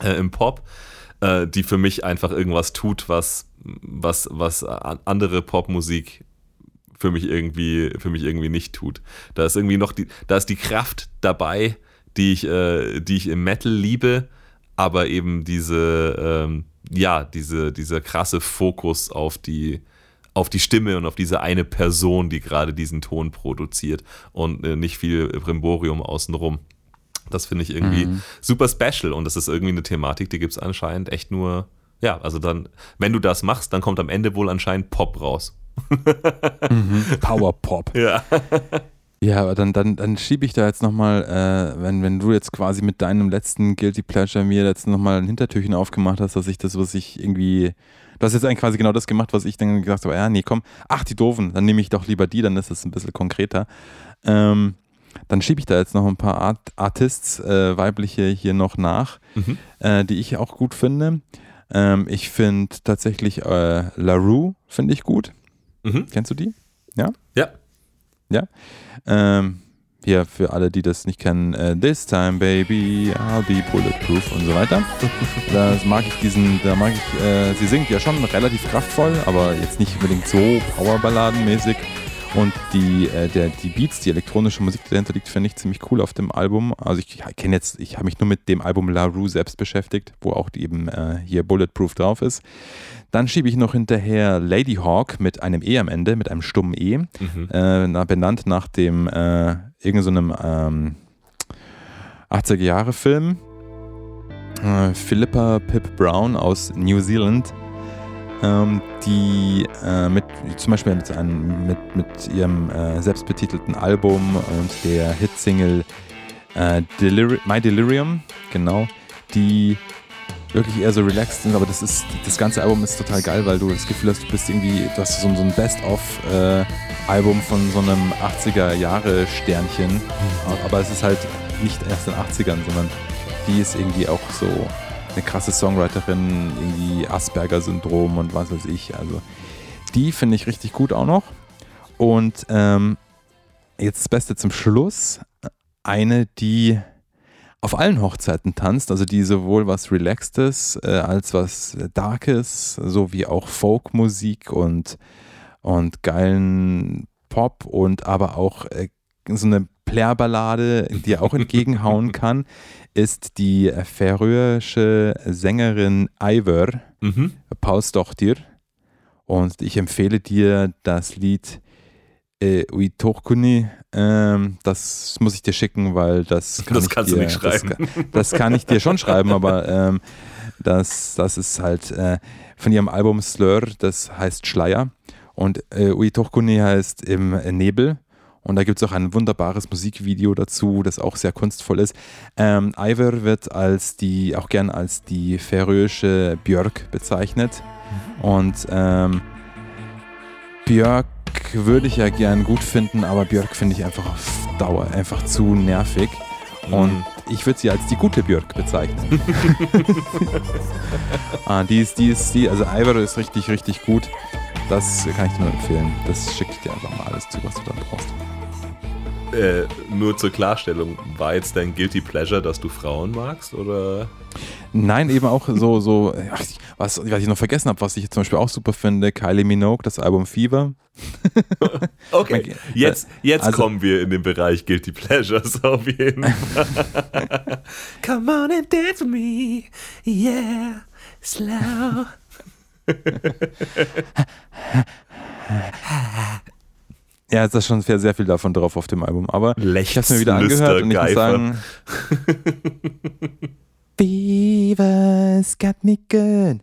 äh, im Pop, äh, die für mich einfach irgendwas tut, was, was, was an- andere Popmusik für mich irgendwie, für mich irgendwie nicht tut. Da ist irgendwie noch die, da ist die Kraft dabei, die ich, äh, die ich im Metal liebe, aber eben diese, ähm, ja, diese, dieser krasse Fokus auf die, auf die Stimme und auf diese eine Person, die gerade diesen Ton produziert und äh, nicht viel Brimborium außenrum. Das finde ich irgendwie Mhm. super special und das ist irgendwie eine Thematik, die gibt es anscheinend echt nur, ja, also dann, wenn du das machst, dann kommt am Ende wohl anscheinend Pop raus. Power Pop. Ja. Ja, aber dann, dann, dann schiebe ich da jetzt nochmal, äh, wenn, wenn du jetzt quasi mit deinem letzten Guilty Pleasure mir jetzt nochmal ein Hintertürchen aufgemacht hast, dass ich das, was ich irgendwie. Du hast jetzt eigentlich quasi genau das gemacht, was ich dann gesagt habe, ja, nee, komm, ach, die Doofen, dann nehme ich doch lieber die, dann ist es ein bisschen konkreter. Ähm, dann schiebe ich da jetzt noch ein paar Art Artists, äh, weibliche hier noch nach, Mhm. äh, die ich auch gut finde. Ähm, ich finde tatsächlich äh, LaRue, finde ich gut. Mhm. Kennst du die? Ja? Ja. Ja. Ähm, hier für alle, die das nicht kennen, äh, This Time Baby, I'll be bulletproof und so weiter. Das mag ich diesen, da mag ich, äh, sie singt ja schon relativ kraftvoll, aber jetzt nicht unbedingt so Powerballadenmäßig. Und die, äh, der, die Beats, die elektronische Musik, die dahinter liegt, finde ich ziemlich cool auf dem Album. Also ich kenne jetzt, ich habe mich nur mit dem Album La Rue selbst beschäftigt, wo auch eben äh, hier Bulletproof drauf ist. Dann schiebe ich noch hinterher Lady Hawk mit einem E am Ende, mit einem stummen E, Mhm. äh, na, benannt nach dem äh, irgendeinem so ähm, 80er-Jahre-Film. Äh, Philippa Pip Brown aus New Zealand, ähm, die äh, mit zum Beispiel mit, einem, mit, mit ihrem äh, selbstbetitelten Album und der Hitsingle äh, Deliri My Delirium, genau, die wirklich eher so relaxed sind, aber das ist, das ganze Album ist total geil, weil du das Gefühl hast, du bist irgendwie, du hast so, so ein Best-of-Album von so einem 80er-Jahre-Sternchen, aber es ist halt nicht erst in den 80ern, sondern die ist irgendwie auch so eine krasse Songwriterin, irgendwie Asperger-Syndrom und was weiß ich, also Die finde ich richtig gut auch noch. Und ähm, jetzt das Beste zum Schluss. Eine, die auf allen Hochzeiten tanzt, also die sowohl was Relaxedes äh, als was Darkes, sowie auch Folkmusik und, und geilen Pop und aber auch äh, so eine Plärr-Ballade, die auch entgegenhauen kann, ist die färöische Sängerin Ivor Mhm. Pausdochtir. Und ich empfehle dir das Lied äh, Uitokuni. Ähm, das muss ich dir schicken, weil das kann Das ich kannst du dir, nicht schreiben. Das, kann- das kann ich dir schon schreiben, aber ähm, das, das ist halt äh, von ihrem Album Slur, das heißt Schleier. Und äh, Uitokuni heißt im Nebel. Und da gibt es auch ein wunderbares Musikvideo dazu, das auch sehr kunstvoll ist. Ähm, Ivor wird als die, auch gern als die färöische Björk bezeichnet. Und ähm, Björk würde ich ja gern gut finden, aber Björk finde ich einfach auf Dauer einfach zu nervig. Und ich würde sie als die gute Björk bezeichnen. ah, die ist, die ist, die, also Ivor ist richtig, richtig gut. Das kann ich dir nur empfehlen. Das schicke ich dir einfach mal alles zu, was du dann brauchst. Äh, nur zur Klarstellung, war jetzt dein Guilty Pleasure, dass du Frauen magst? Oder? Nein, eben auch so, so was, was ich noch vergessen habe, was ich zum Beispiel auch super finde, Kylie Minogue, das Album Fever. Okay, jetzt, jetzt also- kommen wir in den Bereich Guilty Pleasures auf jeden Fall. Come on and dance with me, yeah, slow. Ja, es ist schon sehr, sehr viel davon drauf auf dem Album. Aber ich habe es mir wieder angehört und ich muss Lüster, sagen. Fever's got me good.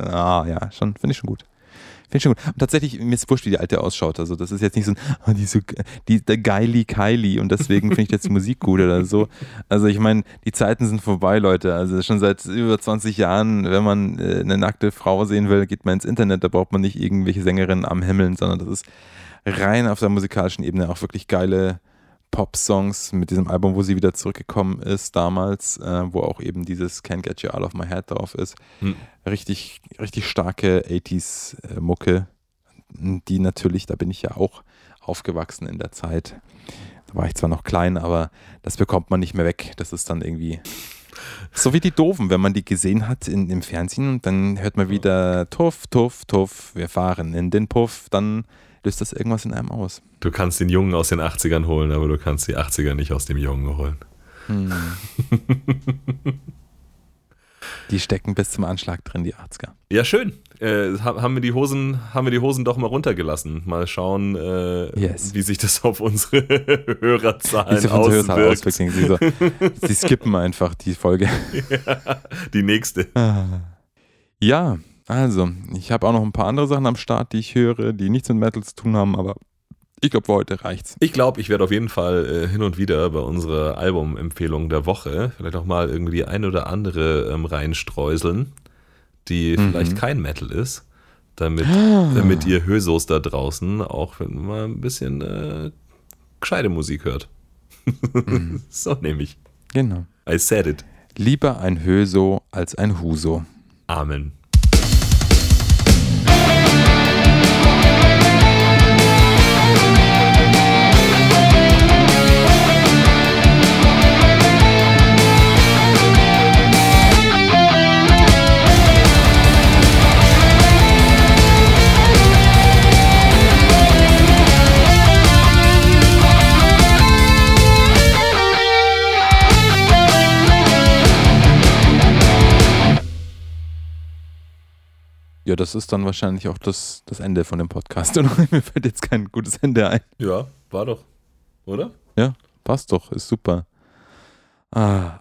Ah, ja, schon, finde ich schon gut. Finde ich schon gut. Und tatsächlich, mir ist wurscht, wie die alte ausschaut. Also, das ist jetzt nicht so ein, ah, die, so, die der Geili Kylie und deswegen finde ich jetzt Musik gut oder so. Also, ich meine, die Zeiten sind vorbei, Leute. Also, schon seit über 20 Jahren, wenn man äh, eine nackte Frau sehen will, geht man ins Internet. Da braucht man nicht irgendwelche Sängerinnen am Himmeln, sondern das ist rein auf der musikalischen Ebene auch wirklich geile Pop-Songs mit diesem Album, wo sie wieder zurückgekommen ist damals, äh, wo auch eben dieses Can't Get You Out of My Head drauf ist. Hm. Richtig, richtig starke 80s-Mucke, die natürlich, da bin ich ja auch aufgewachsen in der Zeit. Da war ich zwar noch klein, aber das bekommt man nicht mehr weg. Das ist dann irgendwie so wie die Doofen, wenn man die gesehen hat in, im Fernsehen und dann hört man wieder Tuff, Tuff, Tuff, wir fahren in den Puff, dann löst das irgendwas in einem aus. Du kannst den Jungen aus den 80ern holen, aber du kannst die 80er nicht aus dem Jungen holen. Die stecken bis zum Anschlag drin, die 80er. Ja, schön. Äh, ha- haben, wir die Hosen, haben wir die Hosen doch mal runtergelassen. Mal schauen, äh, Yes. wie sich das auf unsere Hörerzahlen auswirkt. auswirken. Sie, so, sie skippen einfach die Folge. Die nächste. Ja, also, ich habe auch noch ein paar andere Sachen am Start, die ich höre, die nichts mit Metal zu tun haben, aber ich glaube, für heute reicht's. Ich glaube, ich werde auf jeden Fall äh, hin und wieder bei unserer Albumempfehlung der Woche vielleicht auch mal irgendwie die ein oder andere ähm, reinstreuseln, die Mhm. vielleicht kein Metal ist, damit, Ah. damit ihr Hösos da draußen auch mal ein bisschen äh, gescheite Musik hört. Mhm. so nämlich. Genau. I said it. Lieber ein Höso als ein Huso. Amen. Ja, das ist dann wahrscheinlich auch das, das Ende von dem Podcast. Oder? Mir fällt jetzt kein gutes Ende ein. Ja, war doch. Oder? Ja, passt doch, ist super. Ah,